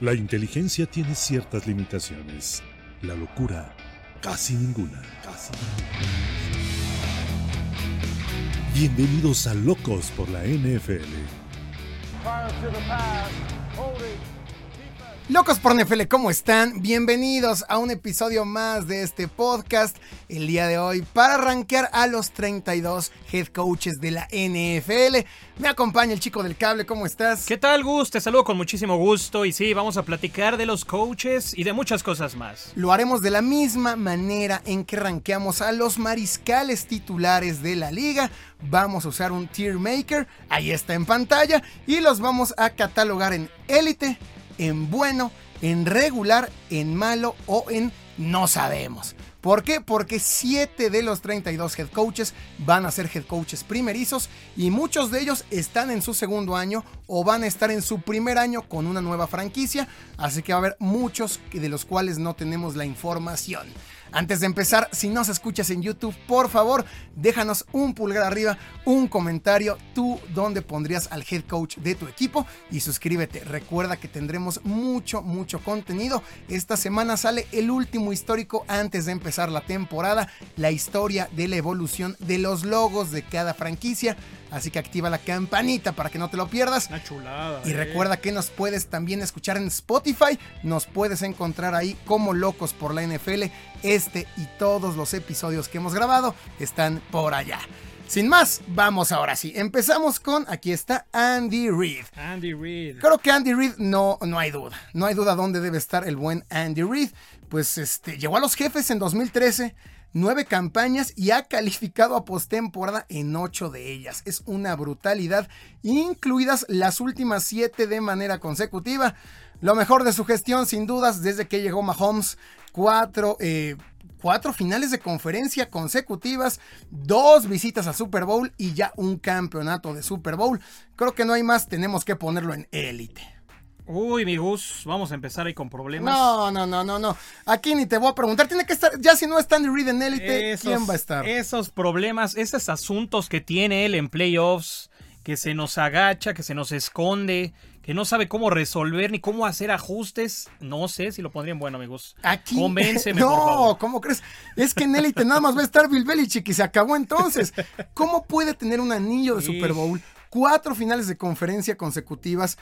La inteligencia tiene ciertas limitaciones. La locura, casi ninguna. Casi. Bienvenidos a Locos por la NFL. Locos por NFL, ¿cómo están? Bienvenidos a un episodio más de este podcast el día de hoy para arranquear a los 32 head coaches de la NFL. Me acompaña el chico del cable, ¿cómo estás? ¿Qué tal, Gus? Te saludo con muchísimo gusto y sí, vamos a platicar de los coaches y de muchas cosas más. Lo haremos de la misma manera en que ranqueamos a los mariscales titulares de la liga. Vamos a usar un tier maker, ahí está en pantalla, y los vamos a catalogar en élite en bueno, en regular, en malo o en no sabemos. ¿Por qué? Porque 7 de los 32 head coaches van a ser head coaches primerizos y muchos de ellos están en su segundo año o van a estar en su primer año con una nueva franquicia, así que va a haber muchos de los cuales no tenemos la información. Antes de empezar, si nos escuchas en YouTube, por favor, déjanos un pulgar arriba, un comentario, tú dónde pondrías al head coach de tu equipo y suscríbete. Recuerda que tendremos mucho, mucho contenido. Esta semana sale el último histórico antes de empezar la temporada, la historia de la evolución de los logos de cada franquicia. Así que activa la campanita para que no te lo pierdas. Una chulada. Y eh. recuerda que nos puedes también escuchar en Spotify. Nos puedes encontrar ahí como locos por la NFL. Este y todos los episodios que hemos grabado están por allá. Sin más, vamos ahora sí. Empezamos con, aquí está Andy Reid. Andy Reid. Creo que Andy Reid no, no hay duda. No hay duda dónde debe estar el buen Andy Reid. Pues este, llegó a los jefes en 2013 nueve campañas y ha calificado a postemporada en ocho de ellas. Es una brutalidad, incluidas las últimas siete de manera consecutiva. Lo mejor de su gestión, sin dudas, desde que llegó Mahomes, cuatro, eh, cuatro finales de conferencia consecutivas, dos visitas a Super Bowl y ya un campeonato de Super Bowl. Creo que no hay más, tenemos que ponerlo en élite. Uy, mi Gus, vamos a empezar ahí con problemas. No, no, no, no, no. Aquí ni te voy a preguntar. Tiene que estar, ya si no está Andy Reid en élite, ¿quién va a estar? Esos problemas, esos asuntos que tiene él en playoffs, que se nos agacha, que se nos esconde, que no sabe cómo resolver ni cómo hacer ajustes. No sé si lo pondrían bueno, amigos. Aquí. Convénceme, no, por favor. ¿cómo crees? Es que en élite nada más va a estar Bill Belichick y se acabó entonces. ¿Cómo puede tener un anillo de Super Bowl? Cuatro finales de conferencia consecutivas.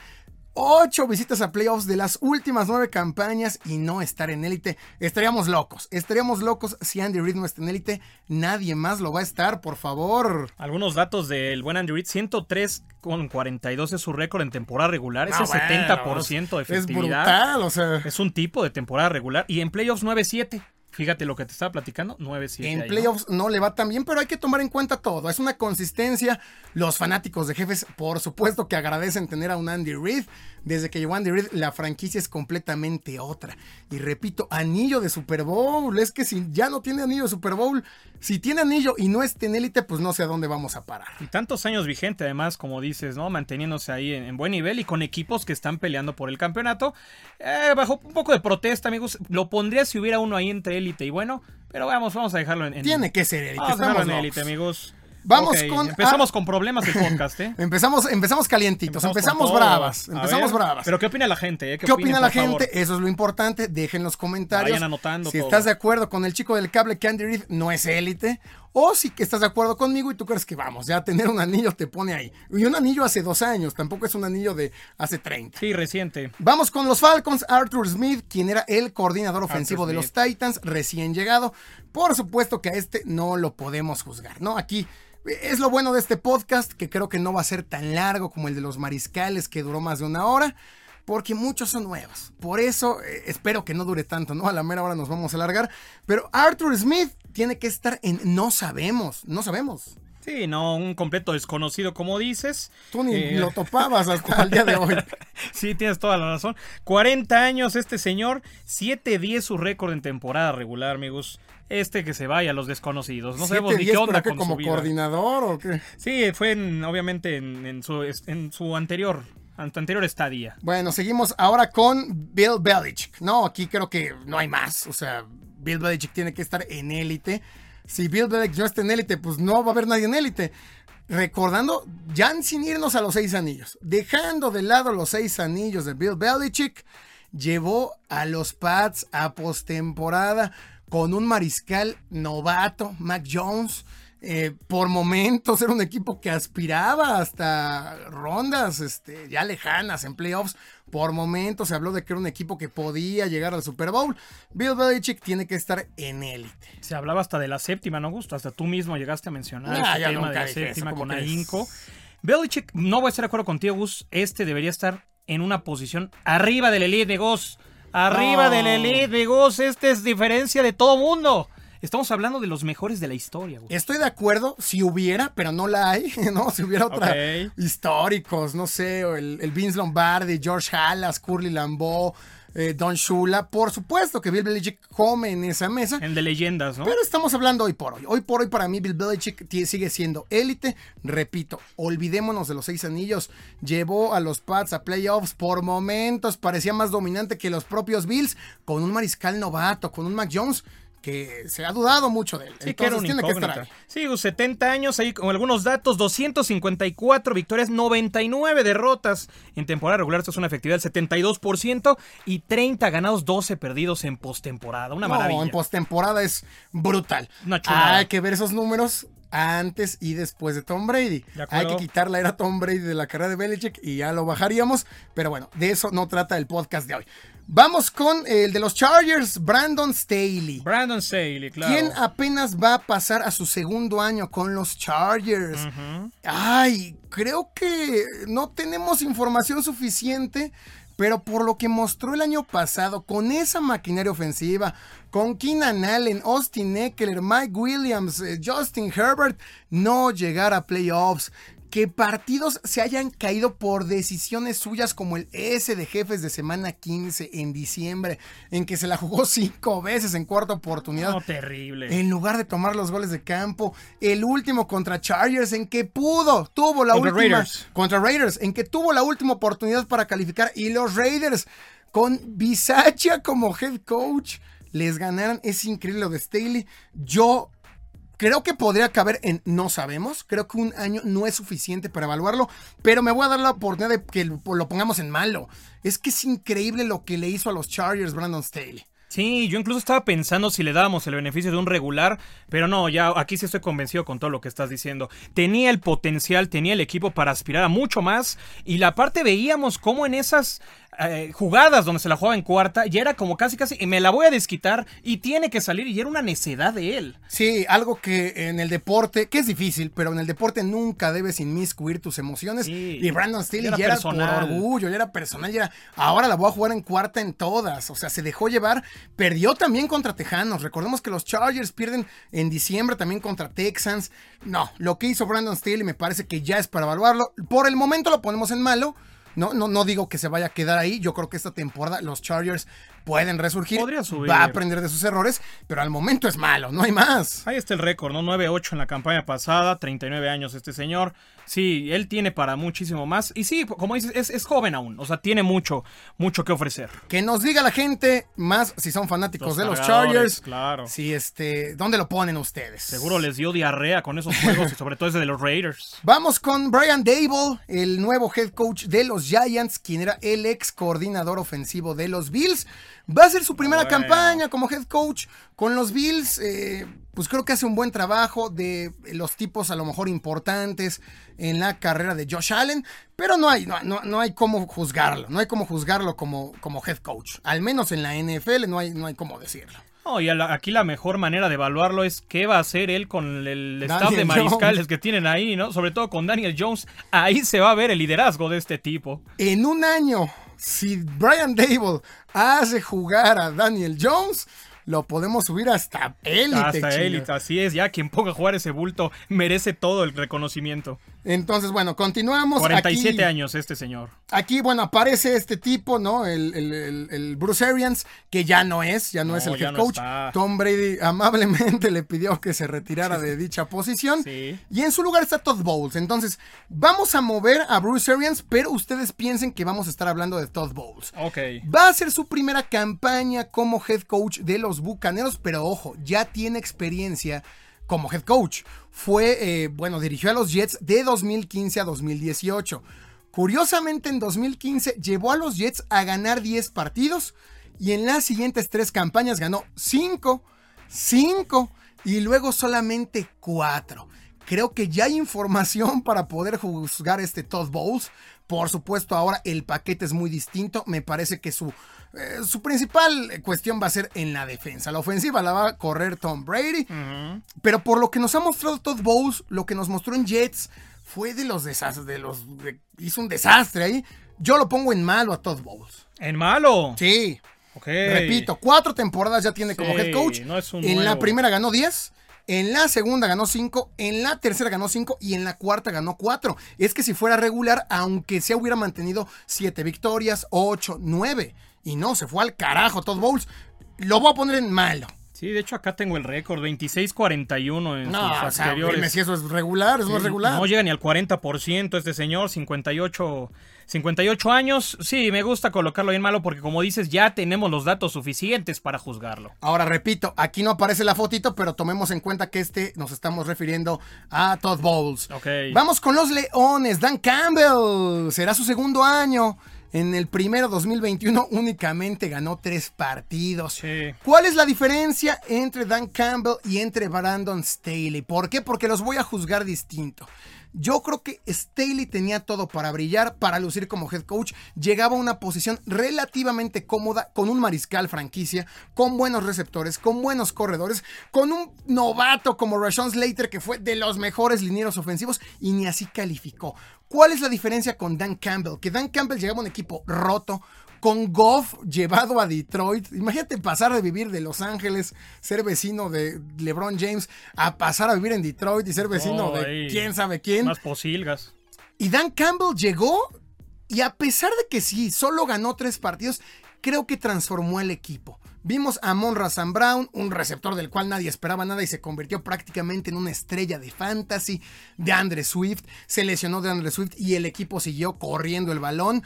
Ocho visitas a playoffs de las últimas nueve campañas y no estar en élite. Estaríamos locos. Estaríamos locos si Andy Reid no está en élite. Nadie más lo va a estar, por favor. Algunos datos del buen Andy Reid. 103 con 42 es su récord en temporada regular. Es Ah, el bueno, 70% de Es efectividad. brutal, o sea. Es un tipo de temporada regular. Y en playoffs 9-7. Fíjate lo que te estaba platicando. 9-7. En ahí, ¿no? playoffs ¿no? le va tan bien, pero hay que tomar en cuenta todo. Es una consistencia. Los fanáticos de jefes, por supuesto que agradecen tener a un Andy Reid. Desde que llegó Andy Reid, la franquicia es completamente otra. Y repito, anillo de Super Bowl. Es que si ya no tiene anillo de Super Bowl, si tiene anillo y no está en élite, pues no sé a dónde vamos a parar. Y tantos años vigente, además, como dices, ¿no? Manteniéndose ahí en, en buen nivel y con equipos que están peleando por el campeonato. Eh, bajo un poco de protesta, amigos. Lo pondría si hubiera uno ahí entre élite y bueno. Pero vamos, vamos a dejarlo en. en- Tiene que ser élite. Vamos a dejarlo en élite, amigos. Vamos con- Empezamos ah. con problemas del podcast, ¿eh? Empezamos, empezamos calientitos, empezamos, bravas, empezamos ver, bravas. Pero ¿qué opina la gente? eh? ¿Qué opina la favor? gente? Eso es lo importante. Dejen los comentarios. Vayan anotando Si todo. estás de acuerdo con el chico del cable que Andy Reid no es élite. O si estás de acuerdo conmigo y tú crees que vamos, ya tener un anillo te pone ahí. Y un anillo hace dos años, tampoco es un anillo de hace 30. Sí, reciente. Vamos con los Falcons, Arthur Smith, quien era el coordinador ofensivo de los. Titans, recién llegado. Por supuesto que a este no lo podemos juzgar, ¿no? Aquí es lo bueno de este podcast, que creo que no va a ser tan largo como el de los mariscales, que duró más de una hora, porque muchos son nuevos. Por eso eh, espero que no dure tanto, ¿no? A la mera hora nos vamos a alargar. Pero Arthur Smith tiene que estar en no sabemos, no sabemos. Sí, no, un completo desconocido, como dices. Tú ni Eh, lo topabas hasta el día de hoy. Sí, tienes toda la razón. 40 años este señor, 7-10 su récord en temporada regular, amigos. Este que se vaya a los desconocidos. No sabemos ni 7-10, qué onda ¿pero qué, con como su vida. coordinador o qué? Sí, fue en- obviamente en, en su, en su anterior, ante- anterior estadía. Bueno, seguimos ahora con Bill Belichick. No, aquí creo que no hay más. O sea, Bill Belichick tiene que estar en élite. Si Bill Belichick no está en élite, pues no va a haber nadie en élite. Recordando, ya sin irnos a los seis anillos, dejando de lado los seis anillos de Bill Belichick, llevó a los Pats a postemporada con un mariscal novato, Mac Jones. Eh, por momentos era un equipo que aspiraba hasta rondas este, ya lejanas en playoffs. Por momentos se habló de que era un equipo que podía llegar al Super Bowl. Bill Belichick tiene que estar en élite. Se hablaba hasta de la séptima, ¿no, Gusto? Hasta tú mismo llegaste a mencionar ese ya tema de la eso, séptima ¿cómo con ahínco. Belichick, no voy a estar de acuerdo contigo, Gus. Este debería estar en una posición arriba del elite de Goss. Arriba No. del elite de Goss. Este es diferencia de todo mundo. Estamos hablando de los mejores de la historia, Gus. Estoy de acuerdo si hubiera, pero no la hay, ¿no? Si hubiera otra Ok. históricos, no sé, o el, el Vince Lombardi, George Halas, Curly Lambeau, eh, Don Shula. Por supuesto que Bill Belichick come en esa mesa. El de leyendas, ¿no? Pero estamos hablando hoy por hoy. Hoy por hoy para mí Bill Belichick sigue siendo élite. Repito, olvidémonos de los seis anillos. Llevó a los Pats a playoffs por momentos. Parecía más dominante que los propios Bills con un mariscal novato, con un Mac Jones que se ha dudado mucho de él. Sí, que era Entonces un tiene que estar ahí. Sí, Gus, 70 años ahí con algunos datos, 254 victorias, 99 derrotas en temporada regular, esto es una efectividad del 72% y 30 ganados, 12 perdidos en postemporada, una No, maravilla. en postemporada es brutal. Una chulada. Hay que ver esos números antes y después de Tom Brady. De. Hay que quitar la era Tom Brady de la carrera de Belichick y ya lo bajaríamos. Pero bueno, de eso no trata el podcast de hoy. Vamos con el de los Chargers, Brandon Staley. Brandon Staley, claro. Quien apenas va a pasar a su segundo año con los Chargers. Ay, creo que no tenemos información suficiente, pero por lo que mostró el año pasado con esa maquinaria ofensiva, con Keenan Allen, Austin Eckler, Mike Williams, eh, Justin Herbert, no llegar a playoffs. Que partidos se hayan caído por decisiones suyas como el S de jefes de semana 15 en diciembre, en que se la jugó cinco veces en cuarta oportunidad No, terrible. en lugar de tomar los goles de campo. El último contra Chargers, en que pudo, tuvo la Contra última. Raiders. Contra Raiders, en que tuvo la última oportunidad para calificar. Y los Raiders, con Bisaccia como head coach, les ganaron. Es increíble lo de Staley. Yo. Creo que podría caber en no sabemos. Creo que un año no es suficiente para evaluarlo. Pero me voy a dar la oportunidad de que lo pongamos en malo. Es que es increíble lo que le hizo a los Chargers Brandon Staley. Sí, yo incluso estaba pensando si le dábamos el beneficio de un regular, pero no, ya aquí sí estoy convencido con todo lo que estás diciendo. Tenía el potencial, tenía el equipo para aspirar a mucho más y la parte veíamos cómo en esas eh, jugadas donde se la jugaba en cuarta, ya era como casi casi, me la voy a desquitar y tiene que salir y era una necedad de él. Sí, algo que en el deporte, que es difícil, pero en el deporte nunca debes inmiscuir tus emociones. Sí, y Brandon Staley era ya era por orgullo, ya era personal, ya era, ahora la voy a jugar en cuarta en todas. O sea, se dejó llevar, perdió también contra Tejanos. Recordemos que los Chargers pierden en diciembre también contra Texans. No, lo que hizo Brandon Staley me parece que ya es para evaluarlo. Por el momento lo ponemos en malo. No, no, no digo que se vaya a quedar ahí. Yo creo que esta temporada los Chargers pueden resurgir. Podría subir. Va a aprender de sus errores, pero al momento es malo, no hay más. Ahí está el récord, ¿no? 9-8 en la campaña pasada, 39 años este señor. Sí, él tiene para muchísimo más. Y sí, como dices, es, es joven aún, o sea, tiene mucho, mucho que ofrecer. Que nos diga la gente, más si son fanáticos Los de los Chargers. claro. Si este, ¿dónde lo ponen ustedes? Seguro les dio diarrea con esos juegos y sobre todo ese de los Raiders. Vamos con Brian Dable, el nuevo head coach de los Giants, quien era el ex coordinador ofensivo de los Bills. Va a ser su primera Bueno. campaña como head coach con los Bills. eh, pues creo que hace un buen trabajo de los tipos a lo mejor importantes en la carrera de Josh Allen, pero no hay, no, no- no hay cómo juzgarlo, no hay cómo juzgarlo como, como head coach. Al menos en la NFL no hay, no hay cómo decirlo. No, y la- aquí la mejor manera de evaluarlo es qué va a hacer él con el staff Daniel de mariscales Jones. que tienen ahí, ¿no? Sobre todo con Daniel Jones. Ahí se va a ver el liderazgo de este tipo. En un año, si Brian Dable hace jugar a Daniel Jones, lo podemos subir hasta élite. Hasta élite, así es. Ya quien ponga a jugar ese bulto merece todo el reconocimiento. Entonces, bueno, continuamos. 47 aquí, años este señor. Aquí, bueno, aparece este tipo, ¿no? El, el- el- el Bruce Arians, que ya no es, ya no, No, es el head coach. Tom Brady amablemente le pidió que se retirara de dicha posición. Sí. Y en su lugar está Todd Bowles. Entonces, vamos a mover a Bruce Arians, pero ustedes piensen que vamos a estar hablando de Todd Bowles. Ok. Va a ser su primera campaña como head coach de los Bucaneros, pero ojo, ya tiene experiencia como head coach. Fue, eh, bueno, dirigió a los Jets de 2015 a 2018. Curiosamente, en 2015 llevó a los Jets a ganar 10 partidos y en las siguientes tres campañas ganó 5, 5 y luego solamente 4. Creo que ya hay información para poder juzgar este Todd Bowles. Por supuesto, ahora el paquete es muy distinto. Me parece que su, eh, su principal cuestión va a ser en la defensa. La ofensiva la va a correr Tom Brady. Pero por lo que nos ha mostrado Todd Bowles, lo que nos mostró en Jets fue de los desastres. De los, hizo un desastre ahí. Yo lo pongo en malo a Todd Bowles. ¿En malo? Sí. Repito, cuatro temporadas ya tiene como head coach. en la primera ganó 10. En la segunda ganó 5, en la tercera ganó 5 y en la cuarta ganó 4. Es que si fuera regular, aunque se hubiera mantenido 7 victorias, 8, 9. Y no, se fue al carajo Todd Bowles. Lo voy a poner en malo. Sí, de hecho acá tengo el récord, 26-41 en no, sus anteriores. No, si eso es regular, es regular. No llega ni al 40% este señor, 58, 58 años. Sí, me gusta colocarlo bien malo porque como dices, ya tenemos los datos suficientes para juzgarlo. Ahora repito, aquí no aparece la fotito, pero tomemos en cuenta que este nos estamos refiriendo a Todd Bowles. Ok. Vamos con los Leones, Dan Campbell, será su segundo año. En el primero 2021 únicamente ganó tres partidos. ¿Cuál es la diferencia entre Dan Campbell y entre Brandon Staley? ¿Por qué? Porque los voy a juzgar distinto. Yo creo que Staley tenía todo para brillar, para lucir como head coach. Llegaba a una posición relativamente cómoda con un mariscal franquicia, con buenos receptores, con buenos corredores, con un novato como Rashawn Slater que fue de los mejores linieros ofensivos y ni así calificó. ¿Cuál es la diferencia con Dan Campbell? Que Dan Campbell llegaba a un equipo roto, con Goff llevado a Detroit. Imagínate pasar de vivir de Los Ángeles, ser vecino de LeBron James, a pasar a vivir en Detroit y ser vecino de quién sabe quién. Más posilgas. Y Dan Campbell llegó y a pesar de que sí, solo ganó tres partidos, creo que transformó el equipo. Vimos a Monra Sam Brown, un receptor del cual nadie esperaba nada y se convirtió prácticamente en una estrella de fantasy. De Andre Swift, se lesionó de Andre Swift y el equipo siguió corriendo el balón.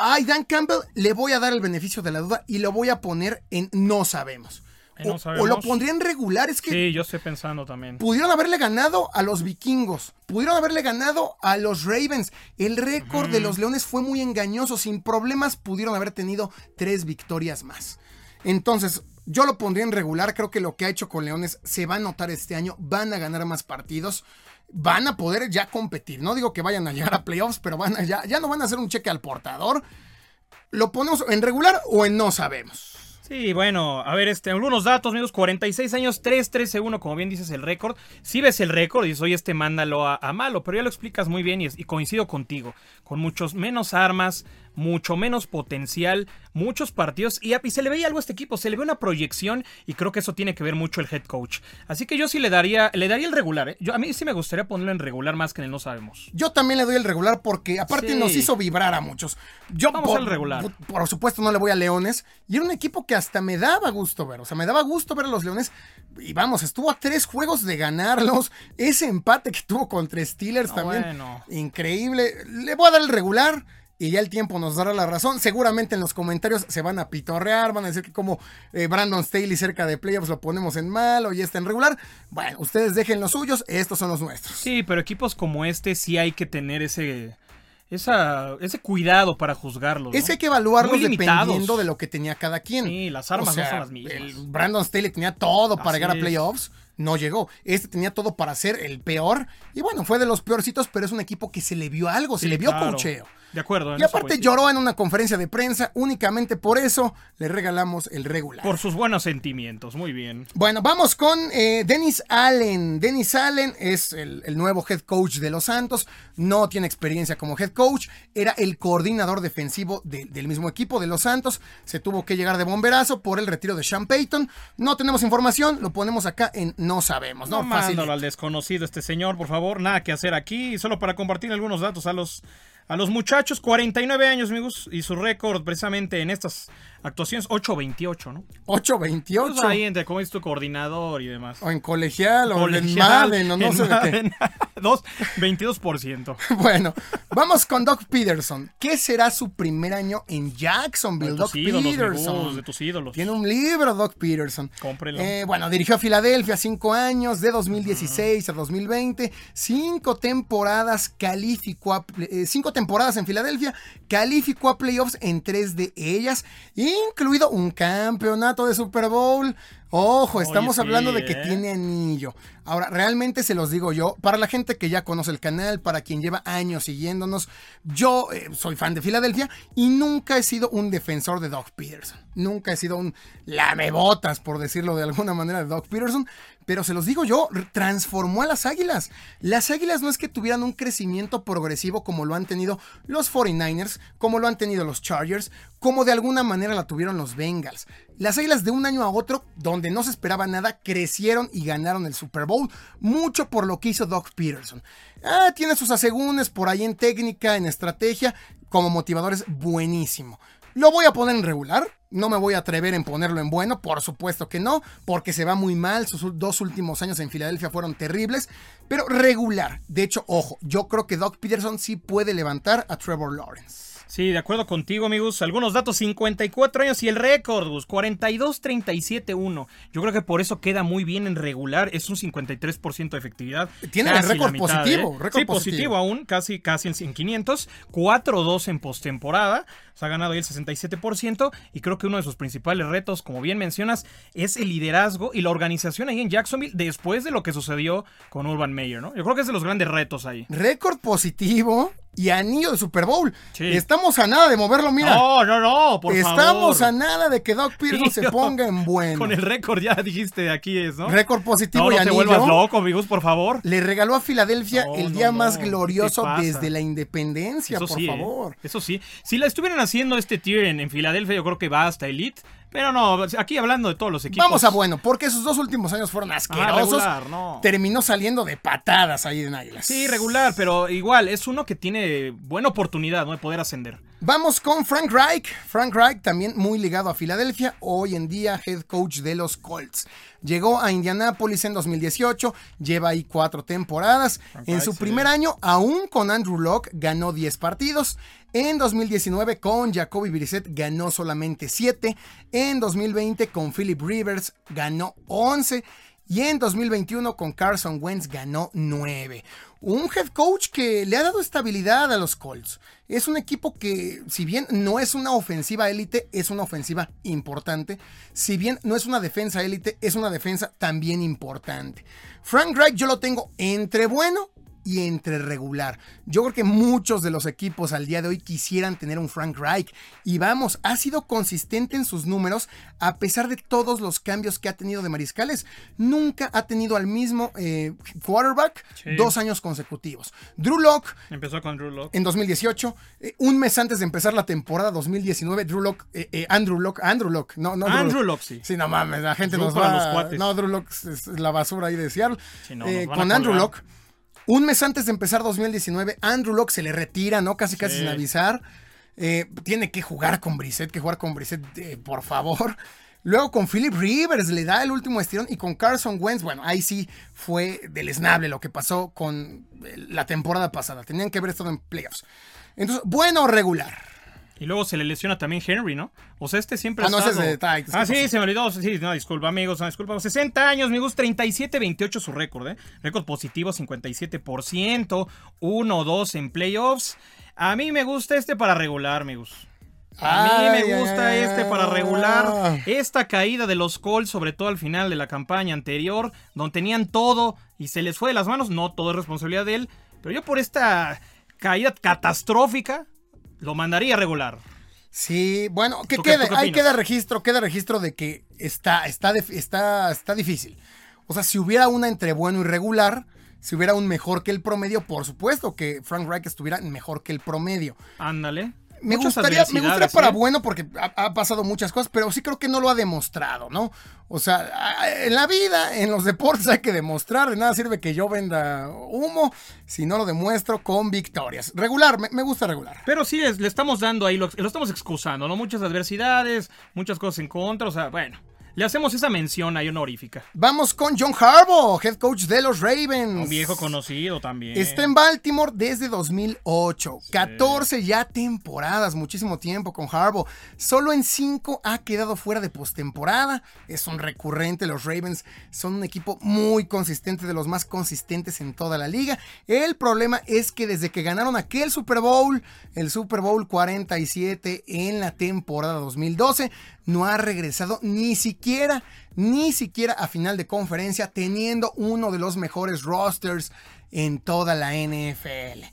Ay, Dan Campbell, le voy a dar el beneficio de la duda y lo voy a poner en no sabemos. O, lo pondría en regular, es que. Sí, yo estoy pensando también. Pudieron haberle ganado a los vikingos. Pudieron haberle ganado a los Ravens. El récord de los Leones fue muy engañoso. Sin problemas pudieron haber tenido tres victorias más. Entonces, yo lo pondría en regular. Creo que lo que ha hecho con Leones se va a notar este año. Van a ganar más partidos. Van a poder ya competir. No digo que vayan a llegar a playoffs, pero van a, ya, ya no van a hacer un cheque al portador. ¿Lo ponemos en regular o en no sabemos? Sí, bueno, a ver, este, algunos datos, amigos, 46 años, 3-13-1, como bien dices el récord. Si ves el récord y dices, oye, este mándalo a, malo, pero ya lo explicas muy bien y, y, coincido contigo. Con muchos menos armas, mucho menos potencial, muchos partidos y, se le veía algo a este equipo, se le ve una proyección y creo que eso tiene que ver mucho el head coach. Así que yo sí le daría, le daría el regular, ¿eh? yo, a mí sí me gustaría ponerlo en regular más que en el no sabemos. Yo también le doy el regular porque aparte nos hizo vibrar a muchos. Yo Vamos al regular. Por, supuesto no le voy a Leones y era un equipo que hasta me daba gusto ver, o sea, me daba gusto ver a los Leones y vamos, estuvo a tres juegos de ganarlos, ese empate que tuvo contra Steelers también, increíble. Le voy a dar el regular y ya el tiempo nos dará la razón. Seguramente en los comentarios se van a pitorrear, van a decir que como eh, Brandon Staley cerca de playoffs lo ponemos en mal o ya está en regular. Bueno, ustedes dejen los suyos, estos son los nuestros. Sí, pero equipos como este sí hay que tener ese esa, ese cuidado para juzgarlos. Es que hay que evaluarlos dependiendo de lo que tenía cada quien. Sí, las armas no son las mismas. El Brandon Staley tenía todo para llegar a playoffs no llegó. Este tenía todo para ser el peor. Y bueno, fue de los peorcitos, pero es un equipo que se le vio algo, se le vio cocheo. De acuerdo. Y aparte lloró en una conferencia de prensa, únicamente por eso le regalamos el regular. Por sus buenos sentimientos, muy bien. Bueno, vamos con eh, Dennis Allen. Dennis Allen es el, nuevo head coach de los Santos, no tiene experiencia como head coach, era el coordinador defensivo del mismo equipo de los Santos, se tuvo que llegar de bomberazo por el retiro de Sean Payton. No tenemos información, lo ponemos acá en no sabemos, ¿no? no al desconocido este señor, por favor, nada que hacer aquí, solo para compartir algunos datos a los a los muchachos, 49 años, amigos, y su récord precisamente en estas actuaciones, 8-28, ¿no? 8-28. Pues ahí entre cómo es tu coordinador y demás. O en colegial, o en Madden, o no sé qué. 22%. bueno, vamos con Doc Peterson. ¿Qué será su primer año en Jacksonville? Doc Peterson. de tus ídolos. Tiene un libro, Doc Peterson. Cómprelo. Eh, bueno, dirigió a Filadelfia cinco años, de 2016 a 2020. Cinco temporadas calificó a, eh, cinco temporadas en Filadelfia, calificó a playoffs en tres de ellas, incluido un campeonato de Super Bowl. Ojo, estamos sí, hablando de que ¿eh? tiene anillo. Ahora, realmente se los digo yo, para la gente que ya conoce el canal, para quien lleva años siguiéndonos, yo eh, soy fan de Filadelfia y nunca he sido un defensor de Doug Peterson. Nunca he sido un lamebotas, por decirlo de alguna manera, de Doug Peterson. Pero se los digo yo, transformó a las águilas. Las águilas no es que tuvieran un crecimiento progresivo como lo han tenido los 49ers, como lo han tenido los Chargers, como de alguna manera la tuvieron los Bengals. Las águilas de un año a otro, donde no se esperaba nada, crecieron y ganaron el Super Bowl, mucho por lo que hizo Doug Peterson. Ah, tiene sus asegúnes por ahí en técnica, en estrategia, como motivadores, buenísimo. ¿Lo voy a poner en regular? No me voy a atrever en ponerlo en bueno, por supuesto que no, porque se va muy mal. Sus dos últimos años en Filadelfia fueron terribles, pero regular. De hecho, ojo, yo creo que Doug Peterson sí puede levantar a Trevor Lawrence. Sí, de acuerdo contigo, amigos. Algunos datos, 54 años y el récord, Gus, 42-37-1. Yo creo que por eso queda muy bien en regular. Es un 53% de efectividad. Tiene Casi récord positivo, ¿eh? récord sí, positivo. positivo aún, casi, casi en 100, 500. 4-2 en postemporada. Se ha ganado ahí el 67%. Y creo que uno de sus principales retos, como bien mencionas, es el liderazgo y la organización ahí en Jacksonville después de lo que sucedió con Urban Meyer, ¿no? Yo creo que es de los grandes retos ahí. Récord positivo y anillo de Super Bowl. Sí. Estamos a nada de moverlo, mira. No, no, no, por Estamos favor. a nada de que Doug Peterson Sí, se no. ponga en bueno. Con el récord ya dijiste aquí es, ¿no? Récord positivo no, y no te anillo. vuelvas loco, amigos, por favor. Le regaló a Filadelfia el día más ¿qué te glorioso desde la independencia, Eso por sí, ¿eh? favor. Eso sí. Si la estuvieran haciendo este tier en, en Filadelfia, yo creo que va hasta Elite. Pero no, aquí hablando de todos los equipos. Vamos a bueno, porque sus dos últimos años fueron Ah, asquerosos. regular, no. Terminó saliendo de patadas ahí en Águilas. Sí, regular, pero igual, es uno que tiene buena oportunidad, ¿no? De poder ascender. Vamos con Frank Reich. Frank Reich también muy ligado a Filadelfia, hoy en día head coach de los Colts. Llegó a Indianápolis en 2018, lleva ahí cuatro temporadas. Frank En Reich, su sí. primer año, aún con Andrew Locke, ganó 10 partidos. En 2019 con Jacoby Brissett ganó solamente 7. En 2020 con Philip Rivers ganó 11. Y en 2021 con Carson Wentz ganó 9. Un head coach que le ha dado estabilidad a los Colts. Es un equipo que, si bien no es una ofensiva élite, es una ofensiva importante. Si bien no es una defensa élite, es una defensa también importante. Frank Reich yo lo tengo entre bueno y entre regular. Yo creo que muchos de los equipos al día de hoy quisieran tener un Frank Reich. Y vamos, ha sido consistente en sus números a pesar de todos los cambios que ha tenido de mariscales. Nunca ha tenido al mismo eh, quarterback Sí. dos años consecutivos. Drew Locke Empezó con Drew Lock. en 2018, eh, un mes antes de empezar la temporada 2019, Drew Locke, eh, Andrew Locke, Andrew Locke, no, no Andrew Locke, sí. Sí, no mames, la gente Drew nos va. los cuates. No, Drew Locke es, la basura ahí de Seattle. Sí, no, a con Andrew. Locke, un mes antes de empezar 2019, Andrew Locke se le retira, ¿no? Casi, casi Sí. sin avisar. Eh, tiene que jugar con Brissett, que jugar con Brissett, eh, por favor. Luego con Philip Rivers le da el último estirón y con Carson Wentz, bueno, ahí sí fue deleznable lo que pasó con eh, la temporada pasada. Tenían que haber estado en playoffs. Entonces, bueno o regular. Y luego se le lesiona también Henry, ¿no? O sea, este siempre Ah, ha no, ese es de Titans, Ah, ¿qué sí, se me olvidó. Sí, no, disculpa, amigos, no, disculpa. 60 años, amigos, 37-28 su récord, ¿eh? Récord positivo, 57%, 1-2 en playoffs. A mí me gusta este para regular, amigos. A mí me gusta este para regular. Esta caída de los Colts, sobre todo al final de la campaña anterior, donde tenían todo y se les fue de las manos. No todo es responsabilidad de él. Pero yo por esta caída catastrófica, lo mandaría regular. Sí, bueno, que ¿Tú qué- quede, ahí queda registro, queda registro de que está, está, está, está difícil. O sea, si hubiera una entre bueno y regular, si hubiera un mejor que el promedio, por supuesto que Frank Reich estuviera mejor que el promedio. Ándale. Me Muchas gustaría, me gustaría para ¿eh? bueno porque ha, ha pasado muchas cosas, pero sí creo que no lo ha demostrado, ¿no? O sea, en la vida, en los deportes hay que demostrar, de nada sirve que yo venda humo si no lo demuestro con victorias. Regular, me, me gusta regular. Pero sí, es- le estamos dando ahí, lo, lo estamos excusando, ¿no? Muchas adversidades, muchas cosas en contra, o sea, bueno. Le hacemos esa mención ahí honorífica. Vamos con John Harbaugh, head coach de los Ravens. Un viejo conocido también. Está en Baltimore desde 2008. 14 ya temporadas, muchísimo tiempo con Harbaugh. Solo en 5 ha quedado fuera de postemporada. Es un recurrente. Los Ravens son un equipo muy consistente, de los más consistentes en toda la liga. El problema es que desde que ganaron aquel Super Bowl, el Super Bowl 47 en la temporada 2012, no ha regresado ni siquiera, ni siquiera a final de conferencia, teniendo uno de los mejores rosters en toda la NFL.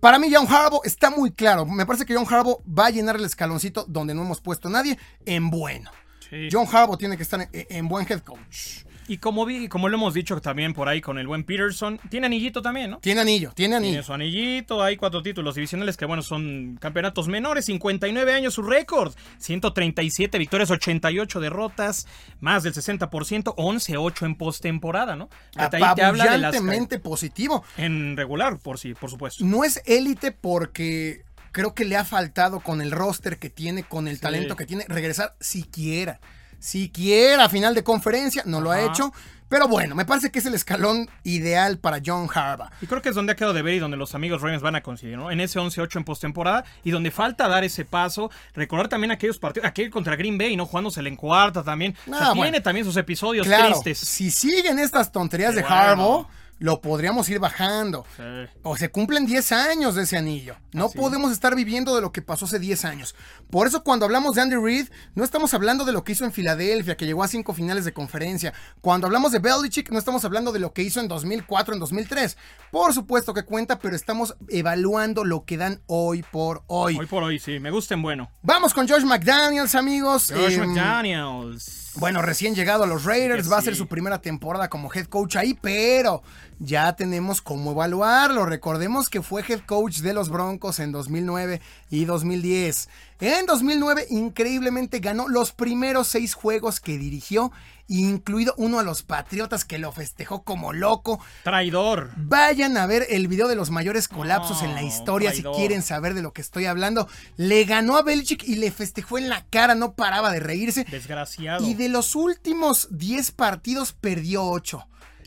Para mí, John Harbaugh está muy claro. Me parece que John Harbaugh va a llenar el escaloncito donde no hemos puesto a nadie en bueno. Sí. John Harbaugh tiene que estar en, en buen head coach. Y como vi, como lo hemos dicho también por ahí con el buen Peterson, tiene anillito también, ¿no? Tiene anillo, tiene anillo. Tiene su anillito, hay cuatro títulos divisionales que, bueno, son campeonatos menores, 59 años su récord, 137 victorias, 88 derrotas, más del 60%, 11-8 en postemporada, ¿no? Fíjate, ahí te habla de las- Apabullantemente positivo. En regular, por sí, por supuesto. No es élite porque creo que le ha faltado con el roster que tiene, con el Sí. talento que tiene, regresar siquiera. Siquiera a final de conferencia, no lo ha hecho. Pero bueno, me parece que es el escalón ideal para John Harbaugh. Y creo que es donde ha quedado de ver y donde los amigos Ravens van a coincidir, ¿no? En ese 11-8 en postemporada y donde falta dar ese paso. Recordar también aquellos partidos, aquel contra Green Bay, ¿no? Jugándosele en cuarta también. O sea, Ah, tiene también sus episodios Claro, tristes. si siguen estas tonterías de Bueno. Harbaugh, lo podríamos ir bajando. Sí. O se cumplen 10 años de ese anillo. No Así podemos estar viviendo de lo que pasó hace 10 años. Por eso cuando hablamos de Andy Reid, no estamos hablando de lo que hizo en Filadelfia, que llegó a cinco finales de conferencia. Cuando hablamos de Belichick, no estamos hablando de lo que hizo en 2004, en 2003. Por supuesto que cuenta, pero estamos evaluando lo que dan hoy por hoy. Hoy por hoy, sí. Me gusta en bueno. Vamos con Josh McDaniels, amigos. Josh Em, McDaniels. Bueno, recién llegado a los Raiders, va a ser sí. su primera temporada como head coach ahí, pero ya tenemos cómo evaluarlo. Recordemos que fue head coach de los Broncos en 2009 y 2010. En 2009, increíblemente, ganó los primeros seis juegos que dirigió, incluido uno a los Patriotas que lo festejó como loco. Traidor. Vayan a ver el video de los mayores colapsos en la historia traidor. si quieren saber de lo que estoy hablando. Le ganó a Belichick y le festejó en la cara, no paraba de reírse. Desgraciado. Y de los últimos 10 partidos perdió 8.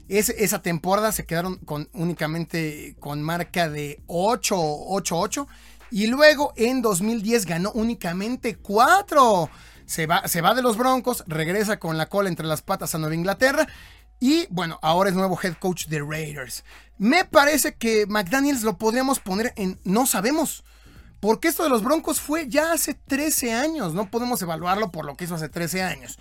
Esa temporada se quedaron con únicamente con marca de 8 8-8. Y luego en 2010 ganó únicamente 4. Se va, se va de los Broncos, regresa con la cola entre las patas a Nueva Inglaterra. Y bueno, ahora es nuevo head coach de Raiders. Me parece que McDaniels lo podríamos poner en no sabemos. Porque esto de los Broncos fue ya hace 13 años. No podemos evaluarlo por lo que hizo hace 13 años.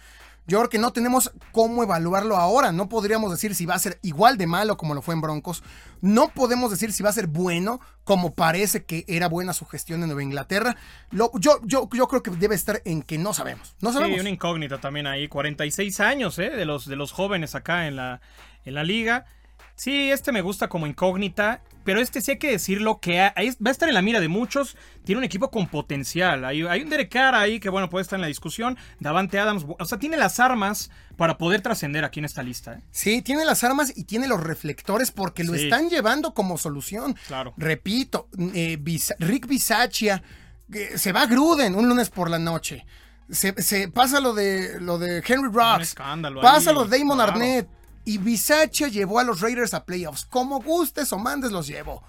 Yo creo que no tenemos cómo evaluarlo ahora. No podríamos decir si va a ser igual de malo como lo fue en Broncos. No podemos decir si va a ser bueno, como parece que era buena su gestión en Nueva Inglaterra. Lo- yo, yo, yo creo que debe estar en que no sabemos. No sabemos. Sí, una incógnita también ahí. 46 años, ¿eh? De los, de los jóvenes acá en la, en la liga. Sí, este me gusta como incógnita. Pero este sí hay que decirlo que va a estar en la mira de muchos. Tiene un equipo con potencial. Hay, hay un Derek Carr ahí que, bueno, puede estar en la discusión. Davante Adams. O sea, tiene las armas para poder trascender aquí en esta lista. ¿eh? Sí, tiene las armas y tiene los reflectores porque lo Sí. están llevando como solución. Claro. Repito, eh, Bis- Rick Bisaccia eh, se va a Gruden un lunes por la noche. Se, se pasa lo de lo de Henry Rocks. escándalo Pasa ahí, lo de Damon claro. Arnett. Y Bisaccia llevó a los Raiders a playoffs. Como gustes o mandes los llevó.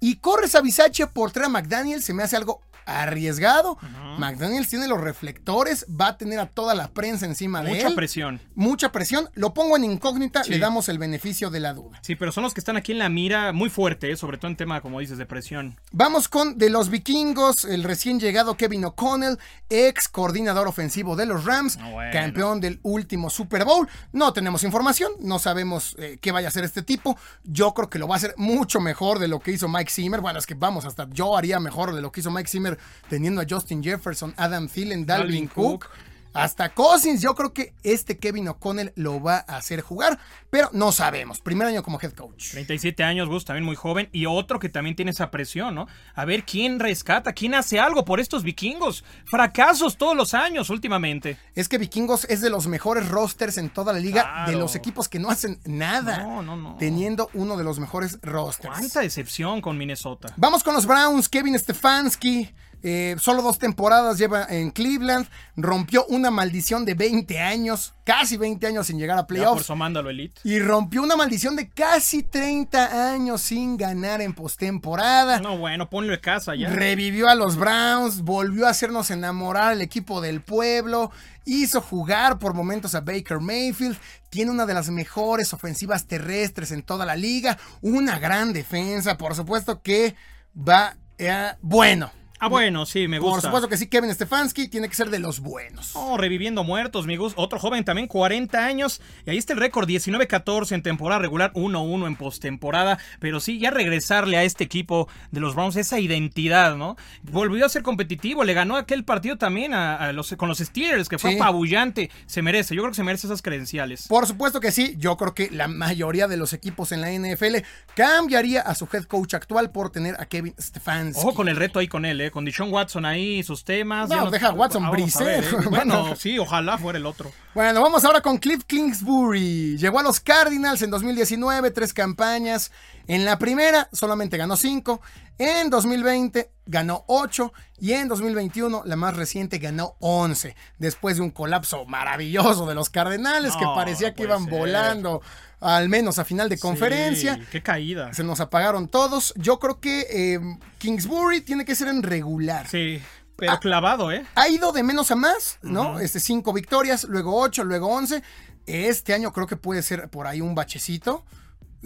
Y corres a Bisaccia por traer a McDaniel, se me hace algo arriesgado. McDaniels tiene los reflectores, va a tener a toda la prensa encima de Mucha él. presión. Mucha presión. Lo pongo en incógnita, Sí. le damos el beneficio de la duda. Sí, pero son los que están aquí en la mira muy fuerte, ¿eh? sobre todo en tema, como dices, de presión. Vamos con de los vikingos, el recién llegado Kevin O'Connell, ex coordinador ofensivo de los Rams, Ah, bueno. campeón del último Super Bowl. No tenemos información, no sabemos eh, qué vaya a hacer este tipo. Yo creo que lo va a hacer mucho mejor de lo que hizo Mike Zimmer. Bueno, es que vamos, hasta yo haría mejor de lo que hizo Mike Zimmer teniendo a Justin Jefferson, Adam Thielen, Dalvin, Dalvin Cook. Cook. Hasta Cousins, yo creo que este Kevin O'Connell lo va a hacer jugar, pero no sabemos. Primer año como head coach. 37 años, Gus, también muy joven. Y otro que también tiene esa presión, ¿no? A ver quién rescata, quién hace algo por estos vikingos. Fracasos todos los años últimamente. Es que Vikingos es de los mejores rosters en toda la liga, Claro. de los equipos que no hacen nada, No, no, no. teniendo uno de los mejores rosters. Cuánta decepción con Minnesota. Vamos con los Browns, Kevin Stefanski. Eh, solo dos temporadas lleva en Cleveland. Rompió una maldición de 20 años, casi 20 años sin llegar a por playoffs. mándalo Elite. Y rompió una maldición de casi 30 años sin ganar en postemporada. No, bueno, ponlo de casa ya. Revivió a los Browns, volvió a hacernos enamorar al equipo del pueblo, hizo jugar por momentos a Baker Mayfield, tiene una de las mejores ofensivas terrestres en toda la liga, una gran defensa, por supuesto que va eh, bueno. Ah, bueno, sí, me Por gusta. supuesto que sí, Kevin Stefanski tiene que ser de los buenos. Oh, reviviendo muertos, amigos. Otro joven también, 40 años. Y ahí está el récord, 19-14 en temporada regular, 1-1 en postemporada. Pero sí, ya regresarle a este equipo de los Browns esa identidad, ¿no? Volvió a ser competitivo, le ganó aquel partido también a, a los, con los Steelers, que fue Sí. apabullante. Se merece, yo creo que se merece esas credenciales. Por supuesto que sí, yo creo que la mayoría de los equipos en la NFL cambiaría a su head coach actual por tener a Kevin Stefanski. Ojo con el reto ahí con él, ¿eh? Con Dishon Watson ahí, sus temas. No, deja Watson, ver, ¿eh? Bueno, sí, ojalá fuera el otro. Bueno, vamos ahora con Cliff Kingsbury. Llegó a los Cardinals en 2019, tres campañas. En la primera solamente ganó cinco. En 2020 ganó 8 y en 2021, la más reciente, ganó 11. Después de un colapso maravilloso de los Cardenales que parecía no que iban ser. volando al menos a final de conferencia. Sí, qué caída. Se nos apagaron todos. Yo creo que eh, Kingsbury tiene que ser en regular. Sí, pero Ah. clavado, ¿eh? Ha ido de menos a más, ¿no? Este, cinco victorias, luego ocho, luego once. Este año creo que puede ser por ahí un bachecito.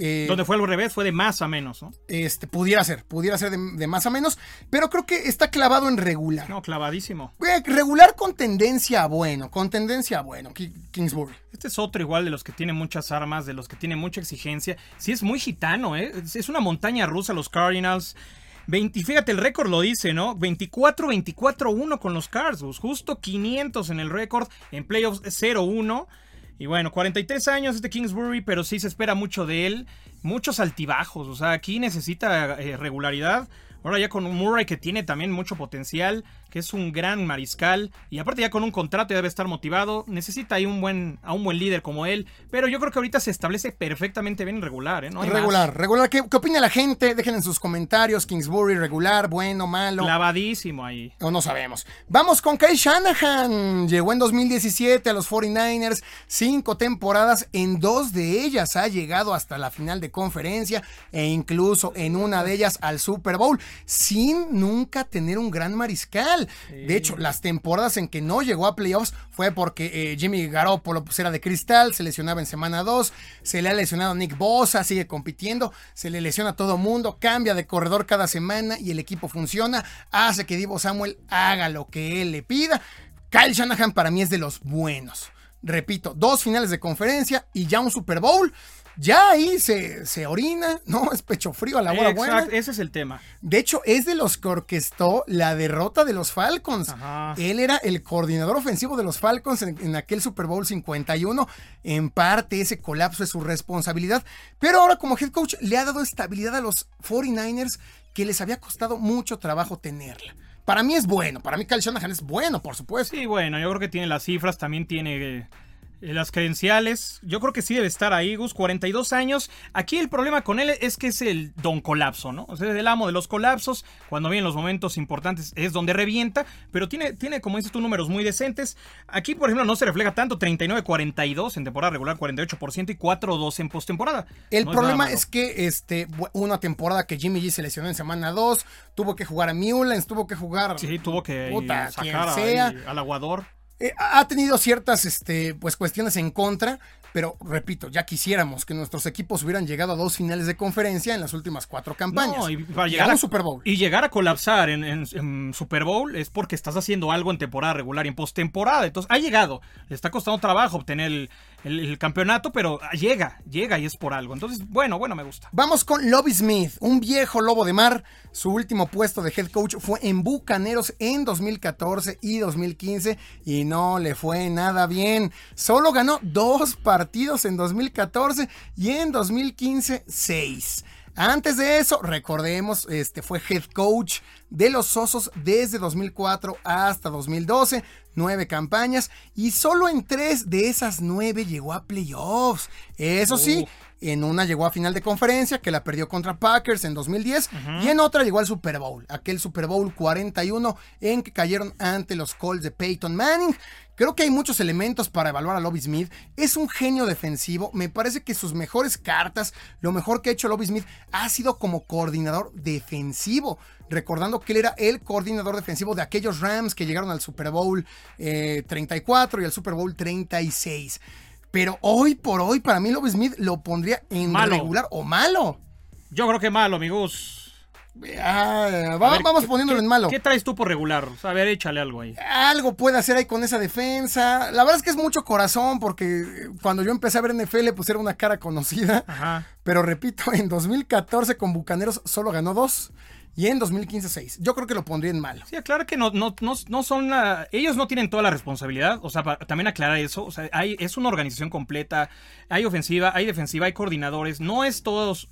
Eh, Donde fue al revés, fue de más a menos, ¿no? este, pudiera ser, pudiera ser de, de más a menos, pero creo que está clavado en regular. No, clavadísimo. Eh, Regular con tendencia a bueno, con tendencia a bueno, Ki- Kingsbury. Este es otro igual de los que tiene muchas armas, de los que tiene mucha exigencia. Sí, es muy gitano, ¿eh? Es- Es una montaña rusa los Cardinals. 20, fíjate, el récord lo dice, ¿no? 24-24-1 con los Cards, justo 500 en el récord, en playoffs 0-1. Y bueno, 43 años este Kingsbury, pero sí se espera mucho de él. Muchos altibajos, o sea, aquí necesita eh, regularidad. Ahora ya con un Murray que tiene también mucho potencial, que es un gran mariscal y aparte ya con un contrato debe estar motivado, necesita ahí un buen a un buen líder como él, pero yo creo que ahorita se establece perfectamente bien en regular, ¿eh? No hay más. regular, regular. ¿Qué, qué opina la gente? Dejen en sus comentarios. Kingsbury, regular, bueno, malo. Clavadísimo ahí. O no sabemos. Vamos con Kyle Shanahan. Llegó en 2017 a los 49ers. Cinco temporadas. En dos de ellas ha llegado hasta la final de conferencia. E incluso en una de ellas al Super Bowl. Sin nunca tener un gran mariscal. De hecho, las temporadas en que no llegó a playoffs fue porque eh, Jimmy Garoppolo pues, era de cristal. Se lesionaba en semana 2. Se le ha lesionado a Nick Bosa. Sigue compitiendo. Se le lesiona a todo mundo. Cambia de corredor cada semana. Y el equipo funciona. Hace que Divo Samuel haga lo que él le pida. Kyle Shanahan para mí es de los buenos. Repito, dos finales de conferencia y ya un Super Bowl. Ya ahí se, se orina, ¿no? Es pecho frío a la hora buena. Exacto, ese es el tema. De hecho, es de los que orquestó la derrota de los Falcons. Ajá. Él era el coordinador ofensivo de los Falcons en, en aquel Super Bowl 51. En parte, ese colapso es su responsabilidad. Pero ahora, como head coach, le ha dado estabilidad a los 49ers que les había costado mucho trabajo tenerla. Para mí es bueno. Para mí, Kyle Shanahan es bueno, por supuesto. Sí, bueno, yo creo que tiene las cifras, también tiene eh, las credenciales. Yo creo que sí debe estar ahí, Gus, 42 años. Aquí el problema con él es que es el don colapso, ¿no? O sea, es el amo de los colapsos. Cuando vienen los momentos importantes es donde revienta, pero tiene, tiene como dices tú, números muy decentes. Aquí, por ejemplo, no se refleja tanto, 39-42 en temporada regular, 48% y 4-2 en postemporada. El No problema es que este, una temporada que Jimmy G se lesionó en semana 2, tuvo que jugar a Mullens, tuvo que jugar Sí, tuvo que Puta, sacar quien sea. al aguador. Eh, ha tenido ciertas este, pues, cuestiones en contra, pero repito, ya quisiéramos que nuestros equipos hubieran llegado a dos finales de conferencia en las últimas cuatro campañas. No, y para Y llegar a a un Super Bowl. Y llegar a colapsar en, en- en Super Bowl es porque estás haciendo algo en temporada regular y en postemporada. Entonces ha llegado. Le está costando trabajo obtener el, el- el campeonato, pero llega, llega y es por algo. Entonces, bueno, bueno, me gusta. Vamos con Lobby Smith, un viejo lobo de mar. Su último puesto de head coach fue en Bucaneros en 2014 y 2015 y no le fue nada bien. Solo ganó dos partidos en 2014 y en 2015 seis. Antes de eso, recordemos, este fue head coach de los Osos desde 2004 hasta 2012, nueve campañas y solo en tres de esas nueve llegó a playoffs. Eso sí, En una llegó a final de conferencia, que la perdió contra Packers en 2010, y en otra llegó al Super Bowl, aquel Super Bowl 41 en que cayeron ante los Colts de Peyton Manning. Creo que hay muchos elementos para evaluar a Lobby Smith. Es un genio defensivo. Me parece que sus mejores cartas, lo mejor que ha hecho Lobby Smith, ha sido como coordinador defensivo. Recordando que él era el coordinador defensivo de aquellos Rams que llegaron al Super Bowl 34 eh, y al Super Bowl 36. Pero hoy por hoy, para mí, Lobby Smith lo pondría en regular o malo. Yo creo que malo, amigos. Ah, vamos poniéndolo en malo. ¿Qué traes tú por regular? A ver, échale algo ahí. Algo puede hacer ahí con esa defensa. La verdad es que es mucho corazón porque cuando yo empecé a ver NFL pues era una cara conocida. Ajá. Pero repito, en 2014 con Bucaneros solo ganó dos. Y en 2015 seis. Yo creo que lo pondría en malo. Sí, aclara que no, no, no, son... ellos no tienen toda la responsabilidad. O sea, también aclarar eso. O sea, hay, es una organización completa. Hay ofensiva, hay defensiva, hay coordinadores. No es todos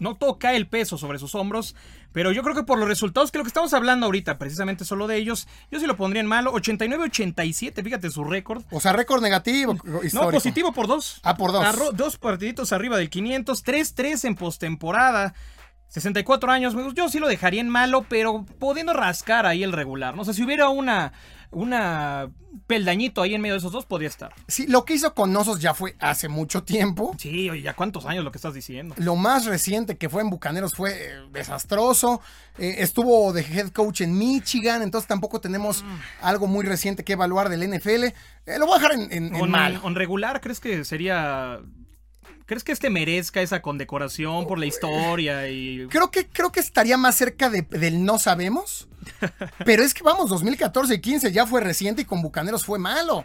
no toca el peso sobre sus hombros, pero yo creo que por los resultados que lo que estamos hablando ahorita, precisamente solo de ellos, yo sí lo pondría en malo. 89-87, fíjate su récord. O sea, récord negativo. No, positivo por dos. Ah, por dos. dos partiditos arriba del 500, 3-3 en postemporada. 64 años, yo sí lo dejaría en malo, pero pudiendo rascar ahí el regular. No sé, si hubiera una una peldañito ahí en medio de esos dos podría estar. Sí, lo que hizo con Osos ya fue hace mucho tiempo. Sí, oye, ya cuántos años lo que estás diciendo. Lo más reciente que fue en Bucaneros fue eh, desastroso. Eh, estuvo de head coach en Michigan, entonces tampoco tenemos mm. algo muy reciente que evaluar del NFL. Eh, lo voy a dejar en, en, mal. ¿En regular crees que sería ¿Crees que este merezca esa condecoración por la historia? y Creo que, creo que estaría más cerca del no sabemos. Pero es que vamos, 2014 y 15 ya fue reciente y con Bucaneros fue malo.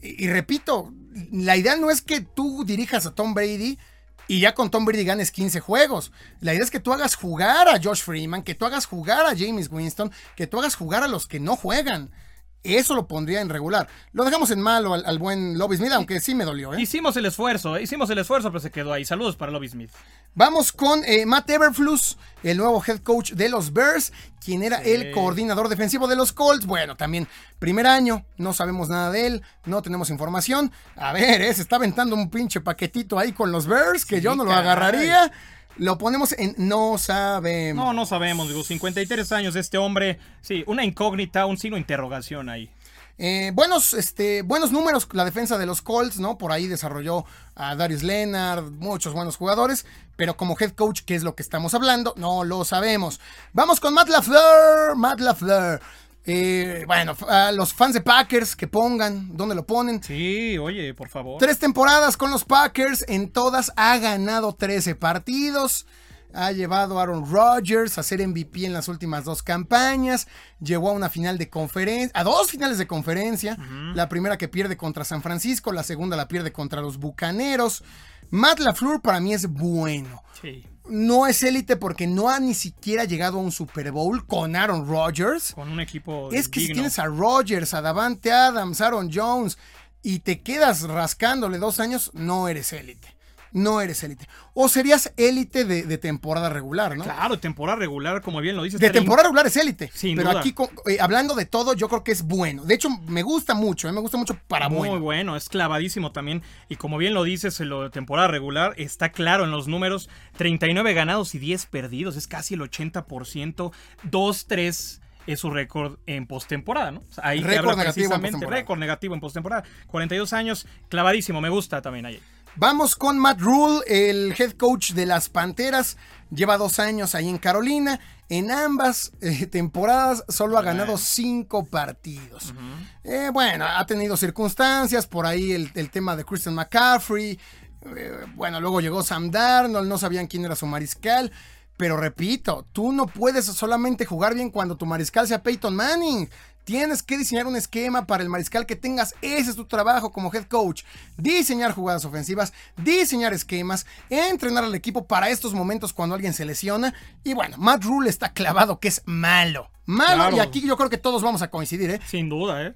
Y, repito, la idea no es que tú dirijas a Tom Brady y ya con Tom Brady ganes 15 juegos. La idea es que tú hagas jugar a Josh Freeman, que tú hagas jugar a James Winston, que tú hagas jugar a los que no juegan. Eso lo pondría en regular. Lo dejamos en malo al, buen Lobby Smith, aunque sí me dolió. ¿eh? Hicimos el esfuerzo, ¿eh? hicimos el esfuerzo, pero se quedó ahí. Saludos para Lobby Smith. Vamos con eh, Matt Everflus, el nuevo head coach de los Bears, quien era el coordinador defensivo de los Colts. Bueno, también primer año, no sabemos nada de él, no tenemos información. A ver, se está aventando un pinche paquetito ahí con los Bears, que yo no lo agarraría. Lo ponemos en no sabemos. No, no sabemos, digo, 53 años de este hombre. Sí, una incógnita, un signo de interrogación ahí. Eh, buenos, este, buenos números la defensa de los Colts, ¿no? Por ahí desarrolló a Darius Leonard, muchos buenos jugadores, pero como head coach, ¿qué es lo que estamos hablando? No lo sabemos. Vamos con Matt LaFleur, Matt LaFleur. Eh, bueno, a los fans de Packers que pongan, ¿dónde lo ponen? Sí, oye, por favor. Tres temporadas con los Packers, en todas ha ganado 13 partidos. Ha llevado a Aaron Rodgers a ser MVP en las últimas dos campañas. Llegó a una final de conferencia, a dos finales de conferencia. La primera que pierde contra San Francisco, la segunda la pierde contra los Bucaneros. Matt LaFleur para mí es bueno. Sí no es élite porque no ha ni siquiera llegado a un Super Bowl con Aaron Rodgers. Con un equipo. Es que si tienes a Rodgers, a Davante Adams, Aaron Jones y te quedas rascándole dos años, no eres élite no eres élite. O serías élite de, temporada regular, ¿no? Claro, temporada regular, como bien lo dices. De temporada regular es élite. pero aquí, eh, hablando de todo, yo creo que es bueno. De hecho, me gusta mucho, eh, me gusta mucho para Muy bueno. Muy bueno, es clavadísimo también. Y como bien lo dices, en lo de temporada regular, está claro en los números: 39 ganados y 10 perdidos. Es casi el 80%. 2-3 es su récord en postemporada, ¿no? ahí récord negativo récord negativo en postemporada. 42 años, clavadísimo, me gusta también ahí. Vamos con Matt Rule, el head coach de las Panteras. Lleva dos años ahí en Carolina. En ambas eh, temporadas solo ha ganado cinco partidos. Eh, bueno, ha tenido circunstancias, por ahí el, tema de Christian McCaffrey. Eh, bueno, luego llegó Sam Darnold, no sabían quién era su mariscal. Pero repito, tú no puedes solamente jugar bien cuando tu mariscal sea Peyton Manning. Tienes que diseñar un esquema para el mariscal que tengas. Ese es tu trabajo como head coach. Diseñar jugadas ofensivas, diseñar esquemas, entrenar al equipo para estos momentos cuando alguien se lesiona. Y bueno, Matt Rule está clavado que es malo. Malo. Y aquí yo creo que todos vamos a coincidir, ¿eh? Sin duda, ¿eh?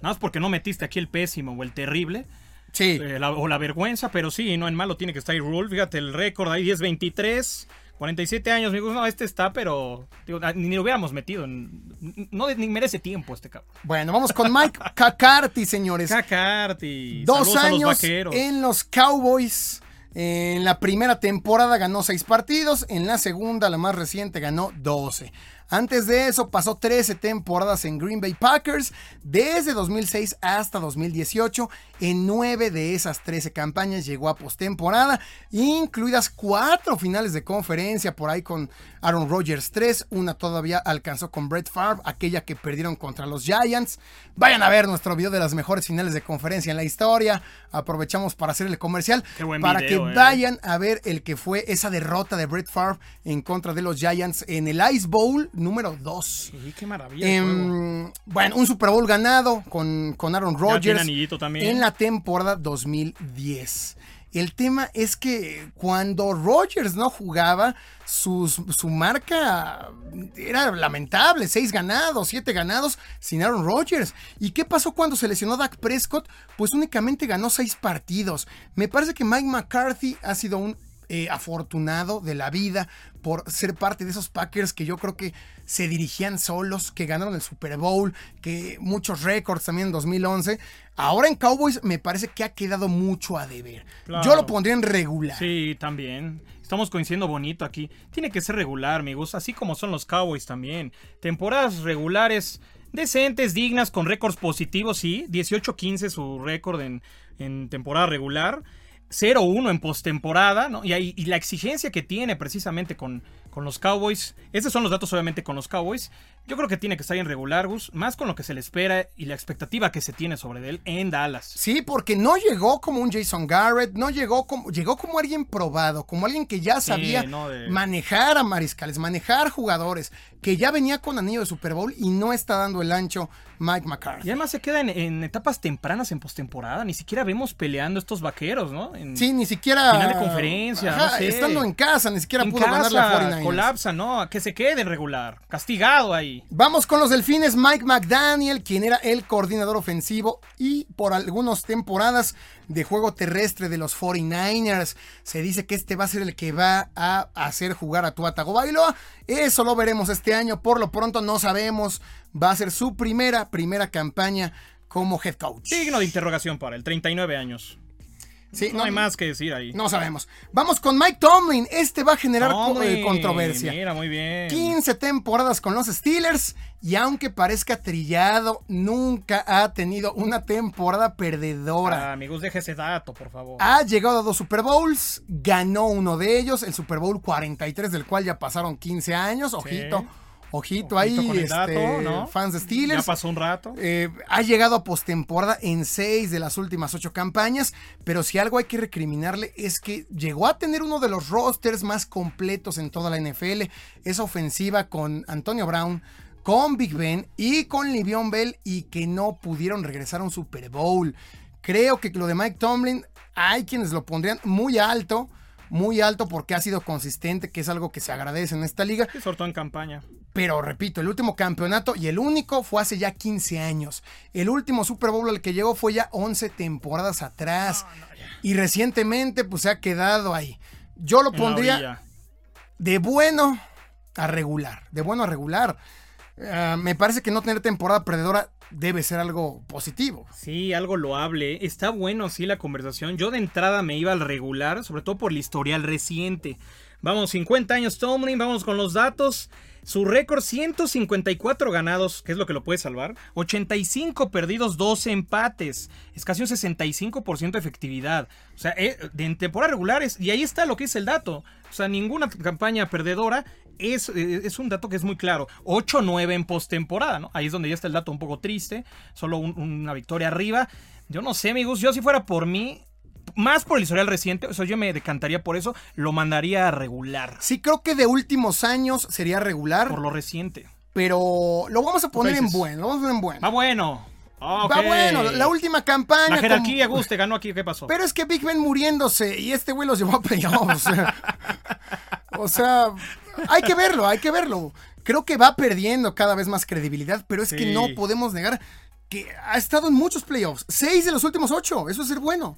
Nada más porque no metiste aquí el pésimo o el terrible. Sí. Eh, o la vergüenza, pero sí, no en malo tiene que estar Rule. Fíjate el récord ahí 10-23. 47 años, digo, no, este está, pero ah, ni lo hubiéramos metido. no ni merece tiempo este cabrón. Bueno, vamos con Mike Cacarty, señores. Cacarty. Dos años en los Cowboys. En la primera temporada ganó 6 partidos, en la segunda, la más reciente, ganó 12. Antes de eso pasó 13 temporadas en Green Bay Packers, desde 2006 hasta 2018. En 9 de esas 13 campañas llegó a postemporada, incluidas 4 finales de conferencia por ahí con Aaron Rodgers 3, una todavía alcanzó con Brett Favre, aquella que perdieron contra los Giants. Vayan a ver nuestro video de las mejores finales de conferencia en la historia. Aprovechamos para hacer el comercial para que video, eh. vayan a ver el que fue esa derrota de Brett Favre en contra de los Giants en el Ice Bowl número 2. Sí, qué maravilla. Em, bueno, un Super Bowl ganado con, con Aaron Rodgers anillito también. en la temporada 2010. El tema es que cuando Rodgers no jugaba, sus- su marca era lamentable. Seis ganados, siete ganados sin Aaron Rodgers. ¿Y qué pasó cuando se lesionó Dak Prescott? Pues únicamente ganó seis partidos. Me parece que Mike McCarthy ha sido un eh, afortunado de la vida por ser parte de esos Packers que yo creo que se dirigían solos, que ganaron el Super Bowl, que muchos récords también en 2011. Ahora en Cowboys me parece que ha quedado mucho a deber. Claro. Yo lo pondría en regular. Sí, también. Estamos coincidiendo bonito aquí. Tiene que ser regular, amigos, así como son los Cowboys también. Temporadas regulares, decentes, dignas, con récords positivos, sí. 18-15 su récord en, en temporada regular. 0-1 en postemporada, ¿no? Y, y la exigencia que tiene precisamente con, con los Cowboys. Estos son los datos obviamente con los Cowboys. Yo creo que tiene que estar en regular, más con lo que se le espera y la expectativa que se tiene sobre él en Dallas. Sí, porque no llegó como un Jason Garrett, no llegó como, llegó como alguien probado, como alguien que ya sabía manejar a mariscales, manejar jugadores, que ya venía con anillo de Super Bowl y no está dando el ancho Mike McCarthy. Y además se queda en, etapas tempranas en postemporada, ni siquiera vemos peleando estos vaqueros, ¿no? Sí, ni siquiera. Final de conferencia. No sé. Estando en casa, ni siquiera pudo ganar la 49. Colapsa, ¿no? a Que se queden regular. Castigado ahí. Vamos con los delfines. Mike McDaniel, quien era el coordinador ofensivo y por algunas temporadas de juego terrestre de los 49ers. Se dice que este va a ser el que va a hacer jugar a Tua Tagovailoa. Eso lo veremos este año. Por lo pronto no sabemos. Va a ser su primera, primera campaña como head coach. Signo de interrogación para el 39 años. Sí, No, hay más que decir ahí. No sabemos. Vamos con Mike Tomlin. Este va a generar eh, controversia. Mira, muy bien. 15 temporadas con los Steelers y aunque parezca trillado, nunca ha tenido una temporada perdedora. Ah, amigos, deje ese dato, por favor. Ha llegado a dos Super Bowls, ganó uno de ellos, el Super Bowl 43, del cual ya pasaron 15 años. Ojito, ojito, ahí, con el dato, este, ¿no? fans de Ya Steelers. pasó un rato. Eh, ha llegado a postemporada en seis de las últimas ocho campañas, pero si algo hay que recriminarle es que llegó a tener uno de los rosters más completos en toda la NFL. Esa ofensiva con Antonio Brown, con Big Ben y con Livion Bell y que no pudieron regresar a un Super Bowl. Creo que lo de Mike Tomlin hay quienes lo pondrían muy alto. Muy alto porque ha sido consistente, que es algo que se agradece en esta liga. Sí, sobre todo en campaña. Pero repito, el último campeonato y el único fue hace ya 15 años. El último Super Bowl al que llegó fue ya 11 temporadas atrás. y recientemente pues se ha quedado ahí. Yo lo pondría de bueno a regular. De bueno a regular. Ah, me parece que no tener temporada perdedora debe ser algo positivo. Sí, algo loable. Está bueno, sí, la conversación. Yo de entrada me iba al regular, sobre todo por el historial reciente. Vamos, 50 años Tomlin, vamos con los datos. Su récord 154 ganados, que es lo que lo puede salvar. 85 perdidos, 12 empates. Es casi un 65% de efectividad. O sea, eh, en temporada regulares. Y ahí está lo que es el dato. O sea, ninguna campaña perdedora es, eh, es un dato que es muy claro. 8-9 en postemporada, ¿no? Ahí es donde ya está el dato un poco triste. Solo un- una victoria arriba. Yo no sé, amigos. Yo si fuera por mí, más por el historial reciente, o sea, yo me decantaría por eso, lo mandaría a regular. Sí creo que de últimos años sería regular, Por lo reciente. pero lo vamos a poner en bueno. Lo vamos a poner en bueno. Va bueno. Va bueno, la última campaña. La jerarquía, con- Guste, ganó aquí, ¿qué pasó? Pero es que Big Ben muriéndose y este güey los llevó a playoffs. o sea, hay que verlo, hay que verlo. Creo que va perdiendo cada vez más credibilidad, pero es que no podemos negar que ha estado en muchos playoffs. Seis de los últimos ocho, eso es ser bueno.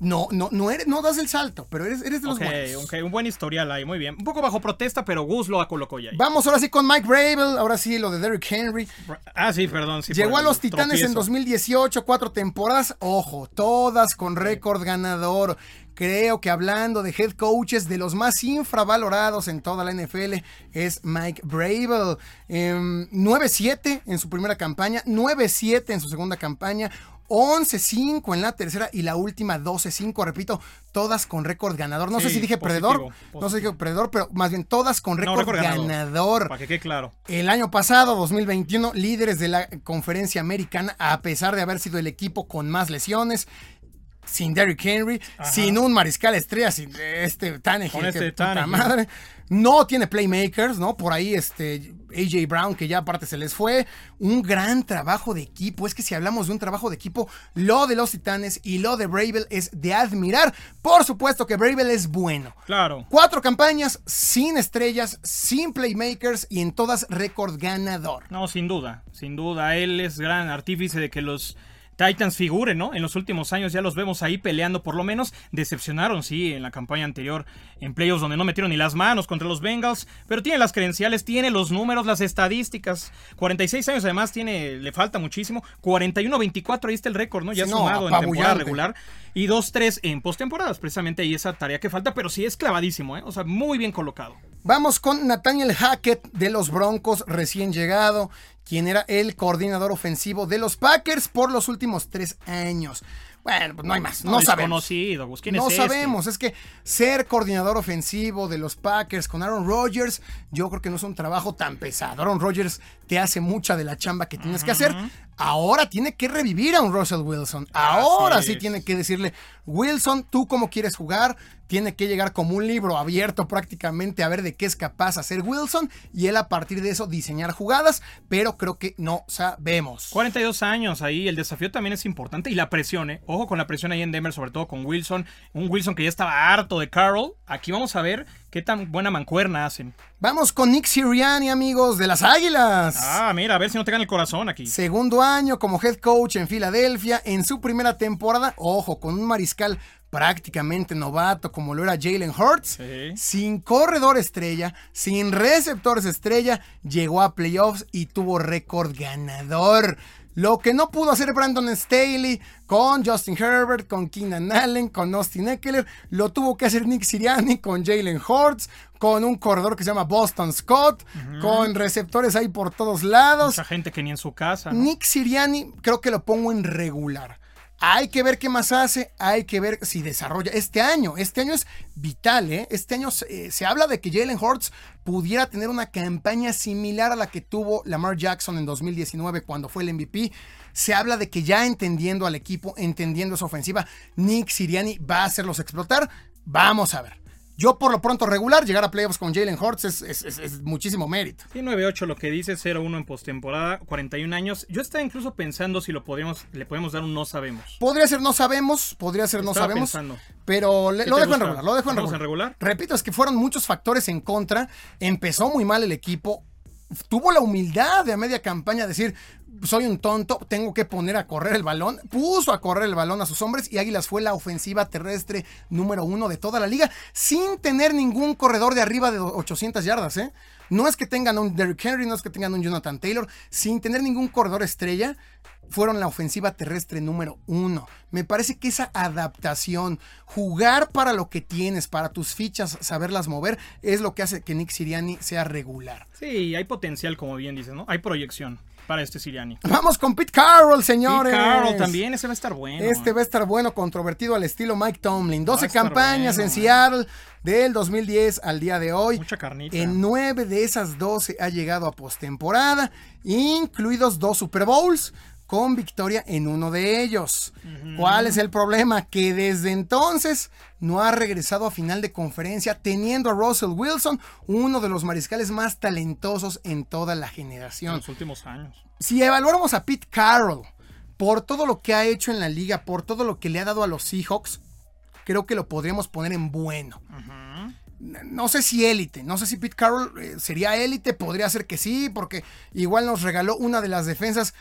No, no, no, eres, no das el salto, pero eres, eres de los Ok, buenos. ok, un buen historial ahí, muy bien. Un poco bajo protesta, pero Gus lo colocó ya ahí. Vamos ahora sí con Mike Bravel, ahora sí lo de Derrick Henry. Ah, sí, perdón. sí, Llegó a los Titanes en tropiezo. 2018, cuatro temporadas, ojo, todas con récord ganador. Creo que hablando de head coaches, de los más infravalorados en toda la NFL, es Mike Bravel. 9-7 em, en su primera campaña, 9-7 en su segunda campaña, 11-5 en la tercera y la última 12-5, repito, todas con récord ganador. No sé si dije perdedor, no sé si dije perdedor, pero más bien todas con récord, ganador. Para que quede claro. El año pasado, 2021, líderes de la conferencia americana, a pesar de haber sido el equipo con más lesiones, sin Derrick Henry, sin un mariscal estrella, sin este Tannehill, este puta madre. No tiene playmakers, ¿no? Por ahí este AJ Brown, que ya aparte se les fue. Un gran trabajo de equipo. Es que si hablamos de un trabajo de equipo, lo de los Titanes y lo de Bravel es de admirar. Por supuesto que Bravel es bueno. Claro. Cuatro campañas sin estrellas, sin playmakers y en todas récord ganador. No, sin duda, sin duda. Él es gran artífice de que los Titans figuren, ¿no? En los últimos años ya los vemos ahí peleando, por lo menos decepcionaron, sí, en la campaña anterior, en playoffs donde no metieron ni las manos contra los Bengals, pero tiene las credenciales, tiene los números, las estadísticas. 46 años además tiene, le falta muchísimo. 41-24, ahí está el récord, ¿no? Ya sumado en temporada regular. Y 2-3 en postemporadas, precisamente ahí esa tarea que falta, pero sí es clavadísimo, ¿eh? O sea, muy bien colocado. Vamos con Nathaniel Hackett de los Broncos, recién llegado quien era el coordinador ofensivo de los Packers por los últimos tres años. Bueno, pues no hay más. No, sabemos. ¿Quién no es este? sabemos. Es que ser coordinador ofensivo de los Packers con Aaron Rodgers, yo creo que no es un trabajo tan pesado. Aaron Rodgers te hace mucha de la chamba que tienes que hacer. Ahora tiene que revivir a un Russell Wilson. Ahora sí tiene que decirle, Wilson, ¿tú cómo quieres jugar? Tiene que llegar como un libro abierto prácticamente a ver de qué es capaz hacer Wilson y él a partir de eso diseñar jugadas, pero creo que no sabemos. 42 años ahí, el desafío también es importante y la presión, ¿eh? Ojo con la presión ahí en Denver, sobre todo con Wilson, un Wilson que ya estaba harto de Carroll. Aquí vamos a ver qué tan buena mancuerna hacen. Vamos con Nick Sirianni, amigos de las Águilas. Ah, mira, a ver si no te el corazón aquí. Segundo año como head coach en Filadelfia, en su primera temporada, ojo, con un mariscal prácticamente novato como lo era Jalen Hurts, sin corredor estrella, sin receptores estrella, llegó a playoffs y tuvo récord ganador. Lo que no pudo hacer Brandon Staley con Justin Herbert, con Keenan Allen, con Austin Eckler, lo tuvo que hacer Nick Sirianni con Jalen Hurts, con un corredor que se llama Boston Scott, con receptores ahí por todos lados. Mucha gente que ni en su casa. Nick Sirianni creo que lo pongo en regular. Hay que ver qué más hace, hay que ver si desarrolla. Este año, este año es vital, ¿eh? Este año se, se habla de que Jalen Hurts pudiera tener una campaña similar a la que tuvo Lamar Jackson en 2019 cuando fue el MVP. Se habla de que ya entendiendo al equipo, entendiendo su ofensiva, Nick Siriani va a hacerlos explotar. Vamos a ver. Yo por lo pronto regular, llegar a playoffs con Jalen Hurts es, muchísimo mérito. Sí, 9-8 lo que dice, 0-1 en postemporada, 41 años. Yo estaba incluso pensando si lo podemos, le podemos dar un no sabemos. Podría ser no sabemos, podría ser no sabemos. Pero lo dejo en regular, lo dejo en regular. en regular. Repito, es que fueron muchos factores en contra. Empezó muy mal el equipo. Tuvo la humildad de a media campaña decir, soy un tonto, tengo que poner a correr el balón. Puso a correr el balón a sus hombres y Águilas fue la ofensiva terrestre número uno de toda la liga sin tener ningún corredor de arriba de 800 yardas. ¿eh? No es que tengan un Derrick Henry, no es que tengan un Jonathan Taylor, sin tener ningún corredor estrella. Fueron la ofensiva terrestre número uno. Me parece que esa adaptación, jugar para lo que tienes, para tus fichas, saberlas mover, es lo que hace que Nick Siriani sea regular. Sí, hay potencial, como bien dices, ¿no? Hay proyección para este Siriani. Vamos con Pete Carroll, señores. Pete Carroll también, ese va a estar bueno. Este va a estar bueno, controvertido al estilo Mike Tomlin. 12 campañas en Seattle del 2010 al día de hoy. Mucha carnita. En 9 de esas 12 ha llegado a postemporada, incluidos dos Super Bowls con victoria en uno de ellos. ¿Cuál es el problema? Que desde entonces no ha regresado a final de conferencia teniendo a Russell Wilson, uno de los mariscales más talentosos en toda la generación. En los últimos años. Si evaluáramos a Pete Carroll por todo lo que ha hecho en la liga, por todo lo que le ha dado a los Seahawks, creo que lo podríamos poner en bueno no sé si élite, no sé si Pete Carroll eh, sería élite, podría ser que sí, porque igual nos regaló una de las defensas,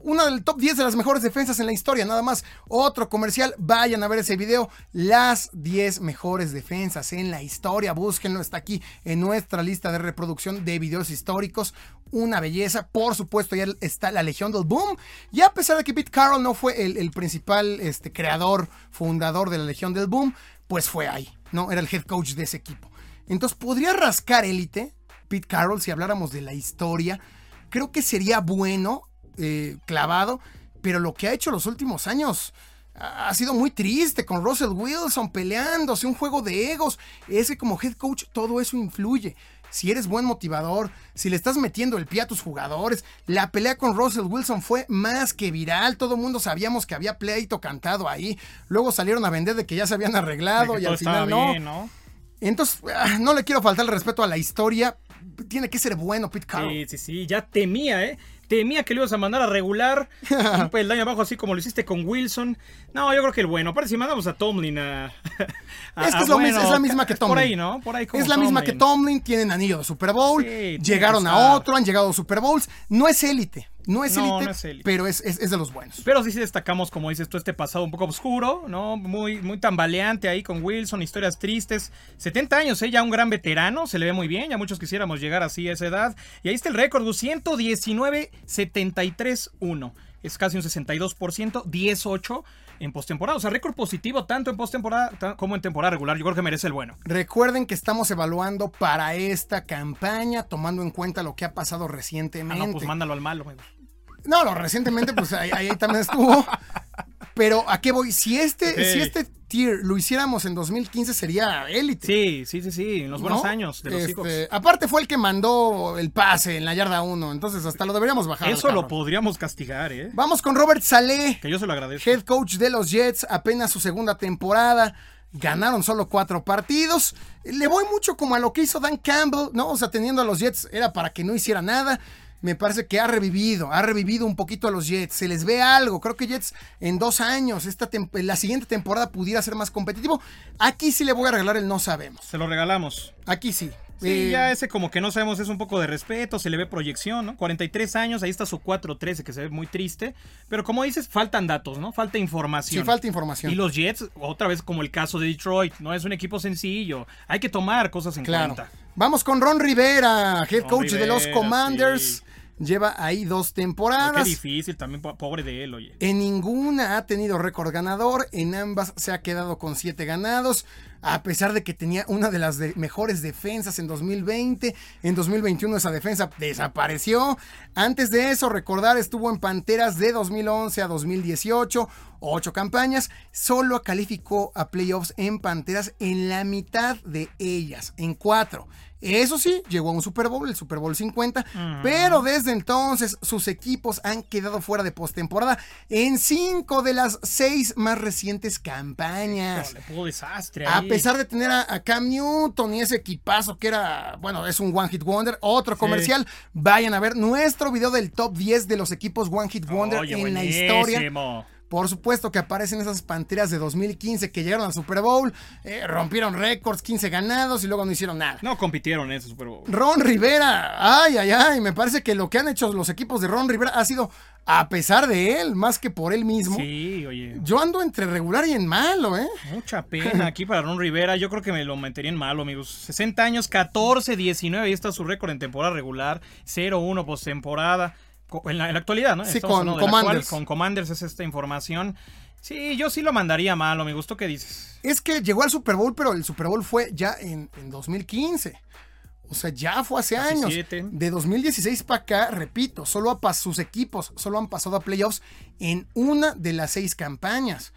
una del top 10 de las mejores defensas en la historia, nada más. Otro comercial, vayan a ver ese video, las 10 mejores defensas en la historia, búsquenlo, está aquí en nuestra lista de reproducción de videos históricos, una belleza, por supuesto ya está la Legión del Boom, y a pesar de que Pete Carroll no fue el, principal este, creador, fundador de la Legión del Boom, pues fue ahí, ¿no? Era el head coach de ese equipo. Entonces, podría rascar élite, Pete Carroll, si habláramos de la historia. Creo que sería bueno, eh, clavado, pero lo que ha hecho los últimos años ha sido muy triste con Russell Wilson peleándose, un juego de egos. Ese como head coach, todo eso influye. Si eres buen motivador, si le estás metiendo el pie a tus jugadores, la pelea con Russell Wilson fue más que viral. Todo el mundo sabíamos que había pleito cantado ahí. Luego salieron a vender de que ya se habían arreglado y al final no. ¿no? Entonces, ah, no le quiero faltar el respeto a la historia. Tiene que ser bueno, Pete Carroll. Sí, sí, sí, ya temía, ¿eh? Temía que lo ibas a mandar a regular. el daño abajo, así como lo hiciste con Wilson. No, yo creo que el bueno. Aparte, si mandamos a Tomlin a. a- Es que es, lo bueno, mis- es la misma que Tomlin. Por ahí, ¿no? Por ahí como es la misma que Tomlin, tienen anillo de Super Bowl, Sí, llegaron a estar. otro, han llegado a Super Bowls. No es élite, no es No, es pero es, es- es de los buenos. Pero sí destacamos, como dices tú, este pasado un poco oscuro, ¿no? Muy, muy tambaleante ahí con Wilson, historias tristes. 70 años, ¿eh? Ya un gran veterano, se le ve muy bien, ya muchos quisiéramos llegar así a esa edad. Y ahí está el récord, 119-73-1. Es casi un 62%, 18 en postemporada. O sea, récord positivo tanto en postemporada como en temporada regular. Yo creo que merece el bueno. Recuerden que estamos evaluando para esta campaña, tomando en cuenta lo que ha pasado Ah, recientemente. no, pues mándalo al malo. güey. No, lo recientemente, pues ahí, ahí también estuvo. Pero ¿a qué voy? Si este, si este tier lo hiciéramos en 2015 sería élite. Sí, sí, sí, sí, en los buenos ¿no? años de los Este. Aparte fue el que mandó el pase en la yarda 1, entonces hasta lo deberíamos bajar. Eso lo podríamos castigar, ¿eh? Vamos con Robert Saleh. Que yo se lo agradezco. Head coach de los Jets, apenas su segunda temporada. Ganaron solo cuatro partidos. Le voy mucho como a lo que hizo Dan Campbell, ¿no? O sea, teniendo a los Jets era para que no hiciera nada. Me parece que ha revivido, ha revivido un poquito a los Jets. Se les ve algo. Creo que Jets en dos años, esta la siguiente temporada pudiera ser más competitivo. Aquí sí le voy a regalar el no sabemos. Se lo regalamos. Aquí sí. Sí, Eh, ya ese como que no sabemos, es un poco de respeto, se le ve proyección, ¿no? 43 años, ahí está su 4-13 que se ve muy triste. Pero como dices, faltan datos, ¿no? Falta información. sí, falta información. Y los Jets, otra vez como el caso de Detroit, no es un equipo sencillo. Hay que tomar cosas en Claro. cuenta. Vamos con Ron Rivera, head Ron coach de los Commanders. sí. Lleva ahí dos Qué temporadas. difícil también, po- pobre de él, oye. En ninguna ha tenido récord ganador, en ambas se ha quedado con siete ganados, a pesar de que tenía una de las de- mejores defensas en 2020, en 2021 esa defensa desapareció. Antes de eso, recordar, estuvo en Panteras de 2011 a 2018, ocho campañas, solo calificó a playoffs en Panteras en la mitad de ellas, en cuatro. Eso sí, llegó a un Super Bowl, el Super Bowl 50, pero desde entonces sus equipos han quedado fuera de postemporada en cinco de las seis más recientes campañas. Desastre A pesar de tener a, a Cam Newton y ese equipazo que era, bueno, es un One Hit Wonder, otro comercial, vayan a ver nuestro video del top 10 de los equipos One Hit Wonder Oye, en la historia. Por supuesto que aparecen esas panteras de 2015 que llegaron al Super Bowl, eh, rompieron récords, 15 ganados y luego no hicieron nada. No compitieron en ese Super Bowl. Ron Rivera, ay, ay, ay, me parece que lo que han hecho los equipos de Ron Rivera ha sido a pesar de él, más que por él mismo. Sí, oye. Yo ando entre regular y en malo, ¿eh? Mucha pena aquí para Ron Rivera. Yo creo que me lo metería en malo, amigos. 60 años, 14, 19. Ahí está su récord en temporada regular. 0-1 postemporada. En la, en la actualidad, ¿no? Sí, Estamos con Commanders. con Commanders es esta información. Sí, yo sí lo mandaría malo, me gustó que dices. Es que llegó al Super Bowl, pero el Super Bowl fue ya en, en 2015. O sea, ya fue hace Casi años. siete. De 2016 para acá, repito, solo a sus equipos solo han pasado a playoffs en una de las seis campañas.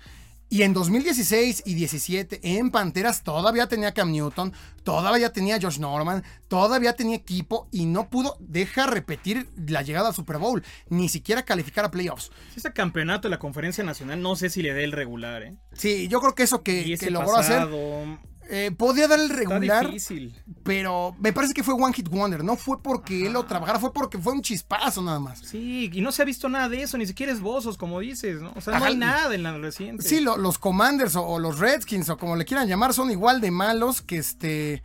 Y en 2016 y 17 en Panteras todavía tenía Cam Newton, todavía tenía Josh Norman, todavía tenía equipo y no pudo, deja repetir la llegada al Super Bowl, ni siquiera calificar a playoffs. Ese campeonato de la Conferencia Nacional no sé si le dé el regular, ¿eh? Sí, yo creo que eso Y que, ese que logró hacer, eh, podría dar el Está regular. difícil. Pero me parece que fue One Hit Wonder. No fue porque él lo trabajara, fue porque fue un chispazo nada más. Sí, y no se ha visto nada de eso, ni siquiera esbozos, como dices, ¿no? O sea, no hay nada en la reciente. Sí, lo- los Commanders o, o los Redskins o como le quieran llamar son igual de malos que este.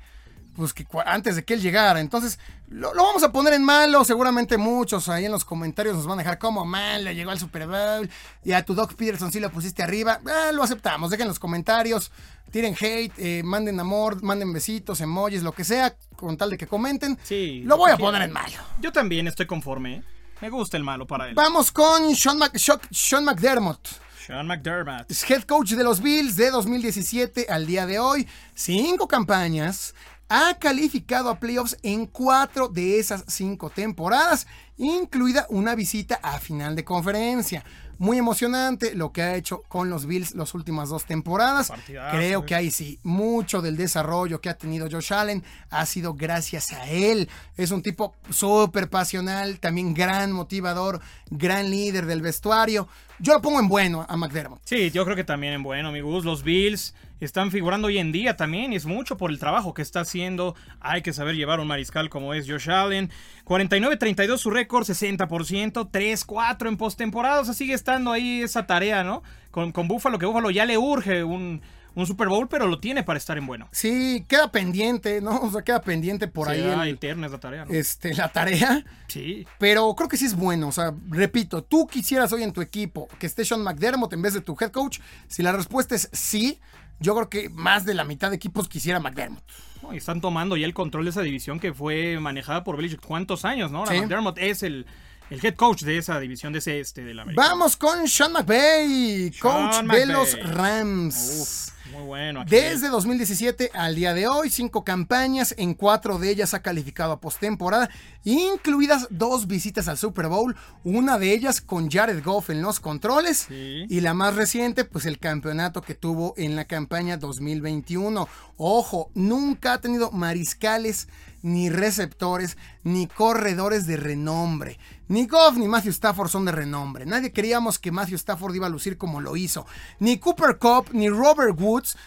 Pues que antes de que él llegara. Entonces, lo, lo vamos a poner en malo. Seguramente muchos ahí en los comentarios nos van a dejar como mal, le llegó al Super Bowl. Y a tu Doc Peterson sí lo pusiste arriba. Ah, lo aceptamos. Dejen los comentarios. Tiren hate, eh, manden amor, manden besitos, emojis, lo que sea, con tal de que comenten. Sí, Lo voy a poner en malo. Yo también estoy conforme, ¿eh? Me gusta el malo para él. Vamos con Sean, Sean- Sean McDermott. Sean McDermott. Es head coach de los Bills de 2017 al día de hoy. Cinco campañas. Ha calificado a playoffs en cuatro de esas cinco temporadas, incluida una visita a final de conferencia. Muy emocionante lo que ha hecho con los Bills las últimas dos temporadas. Partidazo, Creo eh. que ahí sí, mucho del desarrollo que ha tenido Josh Allen ha sido gracias a él. Es un tipo súper pasional, también gran motivador, gran líder del vestuario. Yo lo pongo en bueno a McDermott. Sí, yo creo que también en bueno, amigos. Los Bills están figurando hoy en día también y es mucho por el trabajo que está haciendo. Hay que saber llevar un mariscal como es Josh Allen. 49-32 su récord, 60%, 3-4 en postemporada. O sea, sigue estando ahí esa tarea, ¿no? Con, con Buffalo, que Buffalo ya le urge un, un Super Bowl, pero lo tiene para estar en bueno. Sí, queda pendiente, ¿no? O sea, queda pendiente por ahí Será el- eterna esa tarea, ¿no? este, la tarea. Sí. Pero creo que sí es bueno. O sea, repito, tú quisieras hoy en tu equipo que esté Sean McDermott en vez de tu head coach. Si la respuesta es sí, yo creo que más de la mitad de equipos quisiera McDermott. No, y están tomando ya el control de esa división que fue manejada por Belichick. ¿Cuántos años, no? Ahora Sí. McDermott es el, el head coach de esa división, de ese este de la América. Vamos con Sean McVay, coach de los Rams. Uf, muy bueno. aquí. Desde 2017 al día de hoy, cinco campañas, en cuatro de ellas ha calificado a postemporada, incluidas dos visitas al Super Bowl, una de ellas con Jared Goff en los controles Sí. y la más reciente, pues el campeonato que tuvo en la campaña 2021. Ojo, nunca ha tenido mariscales ni receptores, ni corredores de renombre. Ni Goff ni Matthew Stafford son de renombre. Nadie creíamos que Matthew Stafford iba a lucir como lo hizo. Ni Cooper Cup ni Robert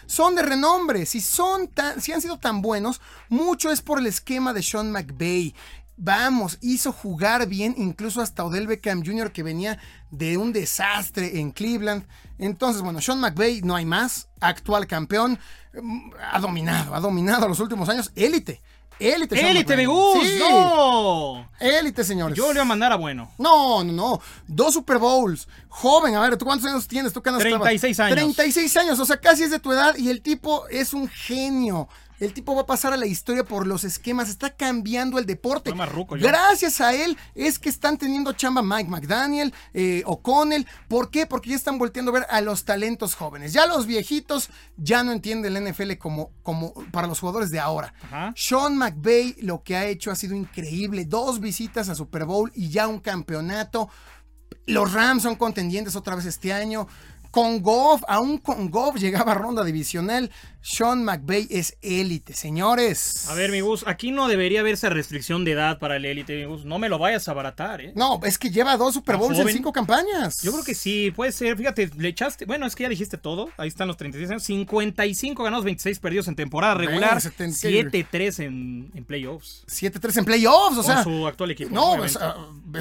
Son de renombre. Si, son tan, si han sido tan buenos, mucho es por el esquema de Sean McVay. Vamos, hizo jugar bien incluso hasta Odell Beckham Jr. que venía de un desastre en Cleveland. Entonces, bueno, Sean McVay no hay más, actual campeón, mm, ha dominado, ha dominado los últimos años, élite. Élite, Sean ¡Élite, me gusta! Sí, ¡No! Élite, señores. Yo le voy a mandar a bueno. No, no, no. Dos Super Bowls. Joven, a ver, ¿tú cuántos años tienes? ¿Tú qué años 36 estabas? años. 36 años, o sea, casi es de tu edad y el tipo es un genio. El tipo va a pasar a la historia por los esquemas, está cambiando el deporte. Ruco. Gracias a él es que están teniendo chamba Mike McDaniel, eh, O'Connell. ¿Por qué? Porque ya están volteando a ver a los talentos jóvenes. Ya los viejitos ya no entienden la NFL como, como para los jugadores de ahora. Ajá. Sean McVay lo que ha hecho ha sido increíble. Dos visitas a Super Bowl y ya un campeonato. Los Rams son contendientes otra vez este año. Con Goff, aún con Goff llegaba a ronda divisional. Sean McVay es élite, señores. A ver, mi Gus, aquí no debería haber esa restricción de edad para el élite, mi Gus. No me lo vayas a abaratar, ¿eh? No, es que lleva dos Super ¿A Bowls en cinco campañas. Yo creo que sí, puede ser. Fíjate, le echaste. Bueno, es que ya dijiste todo. Ahí están los 36 años. 55 ganados, 26 perdidos en temporada regular. se te- 7-3 en, en playoffs. 7-3 en playoffs, o Con sea. su actual equipo. No, es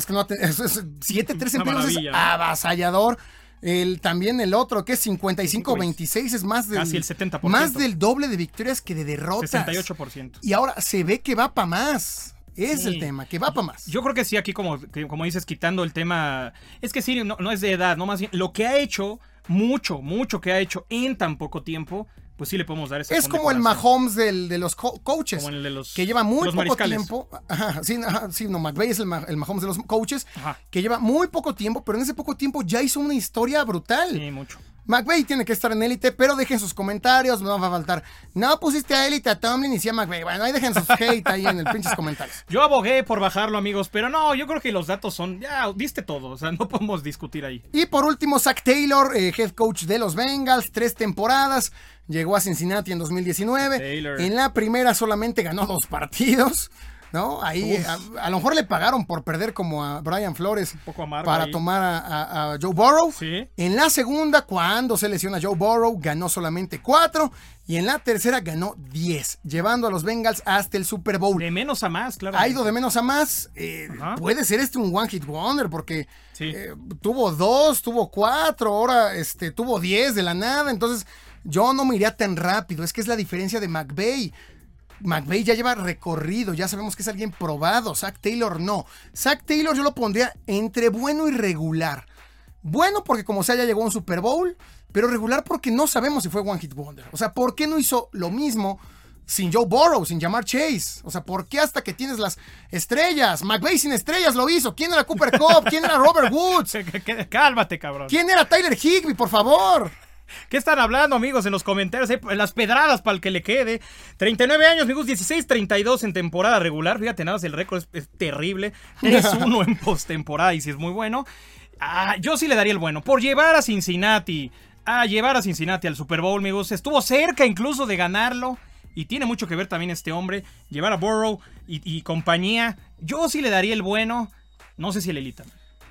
que no. te- es- es- 7-3 en playoffs es avasallador. El, también el otro, que es 55-26, es más del, Casi el 70%. más del doble de victorias que de derrotas. 68%. Y ahora se ve que va para más. Es Sí. el tema, que va para más. Yo creo que sí, aquí como, como dices, quitando el tema. Es que sí, no, no es de edad, no más bien. Lo que ha hecho, mucho, mucho que ha hecho en tan poco tiempo, pues sí le podemos dar esa es como el. Mahomes del- de los co- coaches. Como el de los- que lleva muy los poco mariscales. tiempo. Ajá, sí, ajá, sí, no, McVay es el, Ma- el Mahomes de los coaches. Ajá. Que lleva muy poco tiempo, pero en ese poco tiempo ya hizo una historia brutal. Sí, mucho. McVay tiene que estar en élite, pero dejen sus comentarios, no va a faltar. No pusiste a élite a Tomlin y sí a McVay. Bueno, ahí dejen sus hate ahí en el pinches comentarios. Yo abogué por bajarlo, amigos, pero no, yo creo que los datos son. Ya, diste todo, o sea, no podemos discutir ahí. Y por último, Zach Taylor, eh, head coach de los Bengals, tres temporadas. Llegó a Cincinnati en 2019. Taylor. En la primera solamente ganó dos partidos. ¿No? Ahí a, a lo mejor le pagaron por perder como a Brian Flores poco para ahí. tomar a, a- a Joe Burrow. Sí. En la segunda, cuando se lesiona Joe Burrow, ganó solamente cuatro. Y en la tercera ganó 10, llevando a los Bengals hasta el Super Bowl. De menos a más, claro. Ha ido de menos a más. eh, puede ser este un One Hit Wonder porque Sí. eh, tuvo dos, tuvo cuatro, ahora este, tuvo diez de la nada. Entonces, yo no me iría tan rápido. Es que es la diferencia de McVay. McVay ya lleva recorrido, ya sabemos que es alguien probado. Zach Taylor no. Zach Taylor yo lo pondría entre bueno y regular. Bueno porque como sea ya llegó a un Super Bowl, pero regular porque no sabemos si fue One Hit Wonder. O sea, ¿por qué no hizo lo mismo sin Joe Burrow, sin Jamar Chase? O sea, ¿por qué hasta que tienes las estrellas? McVay sin estrellas lo hizo. ¿Quién era Cooper Cup? ¿Quién era Robert Woods? Cálmate, cabrón. ¿Quién era Tyler Higby, por favor? ¿Qué están hablando, amigos, en los comentarios? Eh, las pedradas para el que le quede. 39 años, amigos, 16-32 en temporada regular. Fíjate, nada más el récord es, terrible. 3-1 en postemporada y si es muy bueno. Ah, yo sí le daría el bueno. Por llevar a Cincinnati, a llevar a Cincinnati al Super Bowl, amigos. Estuvo cerca incluso de ganarlo. Y tiene mucho que ver también este hombre. Llevar a Burrow y, compañía. Yo sí le daría el bueno. No sé si el Elita.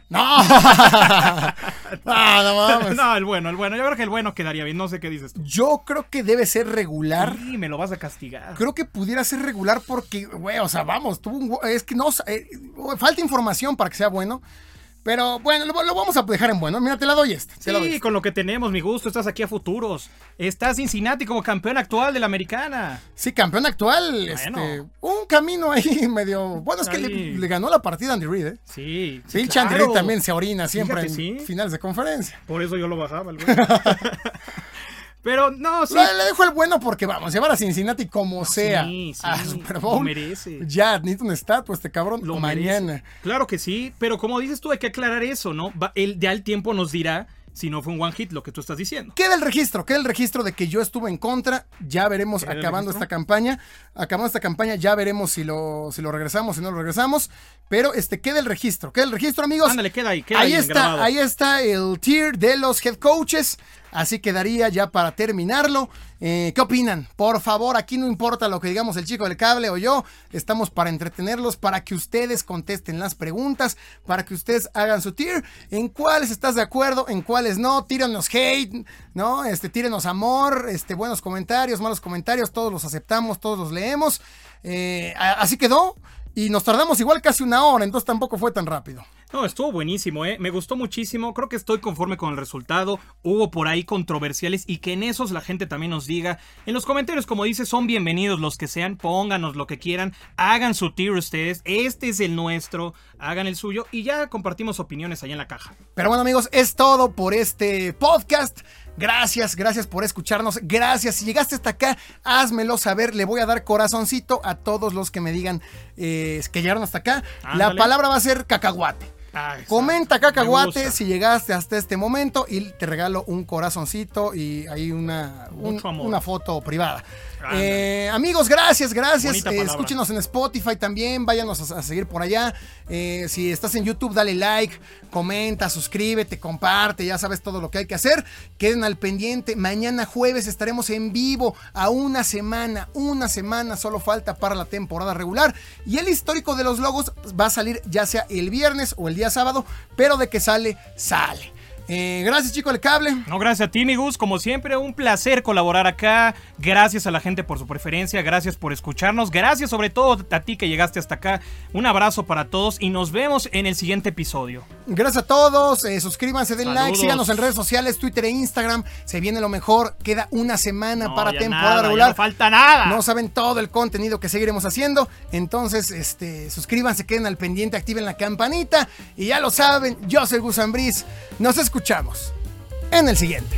No. no, no mames. No, el bueno, el bueno. Yo creo que el bueno quedaría bien. No sé qué dices tú. Yo creo que debe ser regular. Sí, me lo vas a castigar. Creo que pudiera ser regular porque, güey, o sea, vamos, tuvo un. Es que no. Eh, falta información para que sea bueno. Pero bueno, lo, vamos a dejar en bueno. Mira, te la doy esta. Sí, con lo que tenemos, mi gusto. Estás aquí a futuros. Estás Cincinnati como campeón actual de la americana. Sí, campeón actual. Este, un camino ahí medio. Bueno, es que le, ganó la partida Andy Reid, ¿eh? Sí. Sí, Andy Reid también se orina siempre en finales de conferencia. Por eso yo lo bajaba, el Pero no, sí. Le, dejo el bueno porque vamos, llevar a Cincinnati como sea sí, a Super Bowl. Lo merece. Ya, necesita un estatua este cabrón lo mañana. Claro que sí, pero como dices tú, hay que aclarar eso, ¿no? el, ya el tiempo nos dirá si no fue un one hit lo que tú estás diciendo. Queda el registro, queda el registro de que yo estuve en contra. Ya veremos acabando esta campaña. Acabando esta campaña, ya veremos si lo, si lo regresamos, si no lo regresamos. Pero este, queda el registro, queda el registro, amigos. Ándale, queda ahí, queda ahí. está, ahí está el tier de los head coaches. Así quedaría ya para terminarlo. Eh, ¿Qué opinan? Por favor, aquí no importa lo que digamos el chico del cable o yo. Estamos para entretenerlos, para que ustedes contesten las preguntas, para que ustedes hagan su tier. ¿En cuáles estás de acuerdo? ¿En cuáles no? Tírenos hate, ¿no? Este, tírenos amor, este, buenos comentarios, malos comentarios. Todos los aceptamos, todos los leemos. Eh, así quedó. Y nos tardamos igual casi una hora, entonces tampoco fue tan rápido. No, estuvo buenísimo, ¿eh? Me gustó muchísimo. Creo que estoy conforme con el resultado. Hubo por ahí controversiales y que en esos la gente también nos diga. En los comentarios, como dice, son bienvenidos los que sean. Pónganos lo que quieran. Hagan su tier ustedes. Este es el nuestro. Hagan el suyo y ya compartimos opiniones ahí en la caja. Pero bueno, amigos, es todo por este podcast. Gracias, gracias por escucharnos. Gracias. Si llegaste hasta acá, házmelo saber. Le voy a dar corazoncito a todos los que me digan eh, que llegaron hasta acá. La palabra va a ser cacahuate. Ah, Comenta cacahuate si llegaste hasta este momento y te regalo un corazoncito y ahí una, una foto privada. Eh, amigos, gracias, gracias. Eh, escúchenos en Spotify también, váyanos a, seguir por allá. Eh, si estás en YouTube, dale like, comenta, suscríbete, comparte, ya sabes todo lo que hay que hacer. Queden al pendiente. Mañana jueves estaremos en vivo a una semana, una semana solo falta para la temporada regular. Y el histórico de los logos va a salir ya sea el viernes o el día sábado, pero de que sale, sale. Eh, gracias, chico, el cable. No, gracias a ti, mi Gus. Como siempre, un placer colaborar acá. Gracias a la gente por su preferencia. Gracias por escucharnos. Gracias, sobre todo, a ti que llegaste hasta acá. Un abrazo para todos y nos vemos en el siguiente episodio. Gracias a todos. Eh, suscríbanse, den like, síganos en redes sociales, Twitter e Instagram. Se viene lo mejor. Queda una semana para temporada regular. no falta nada. No saben todo el contenido que seguiremos haciendo. Entonces, este, suscríbanse, queden al pendiente, activen la campanita. Y ya lo saben, yo soy Gus Ambris. Nos escuchamos en el siguiente.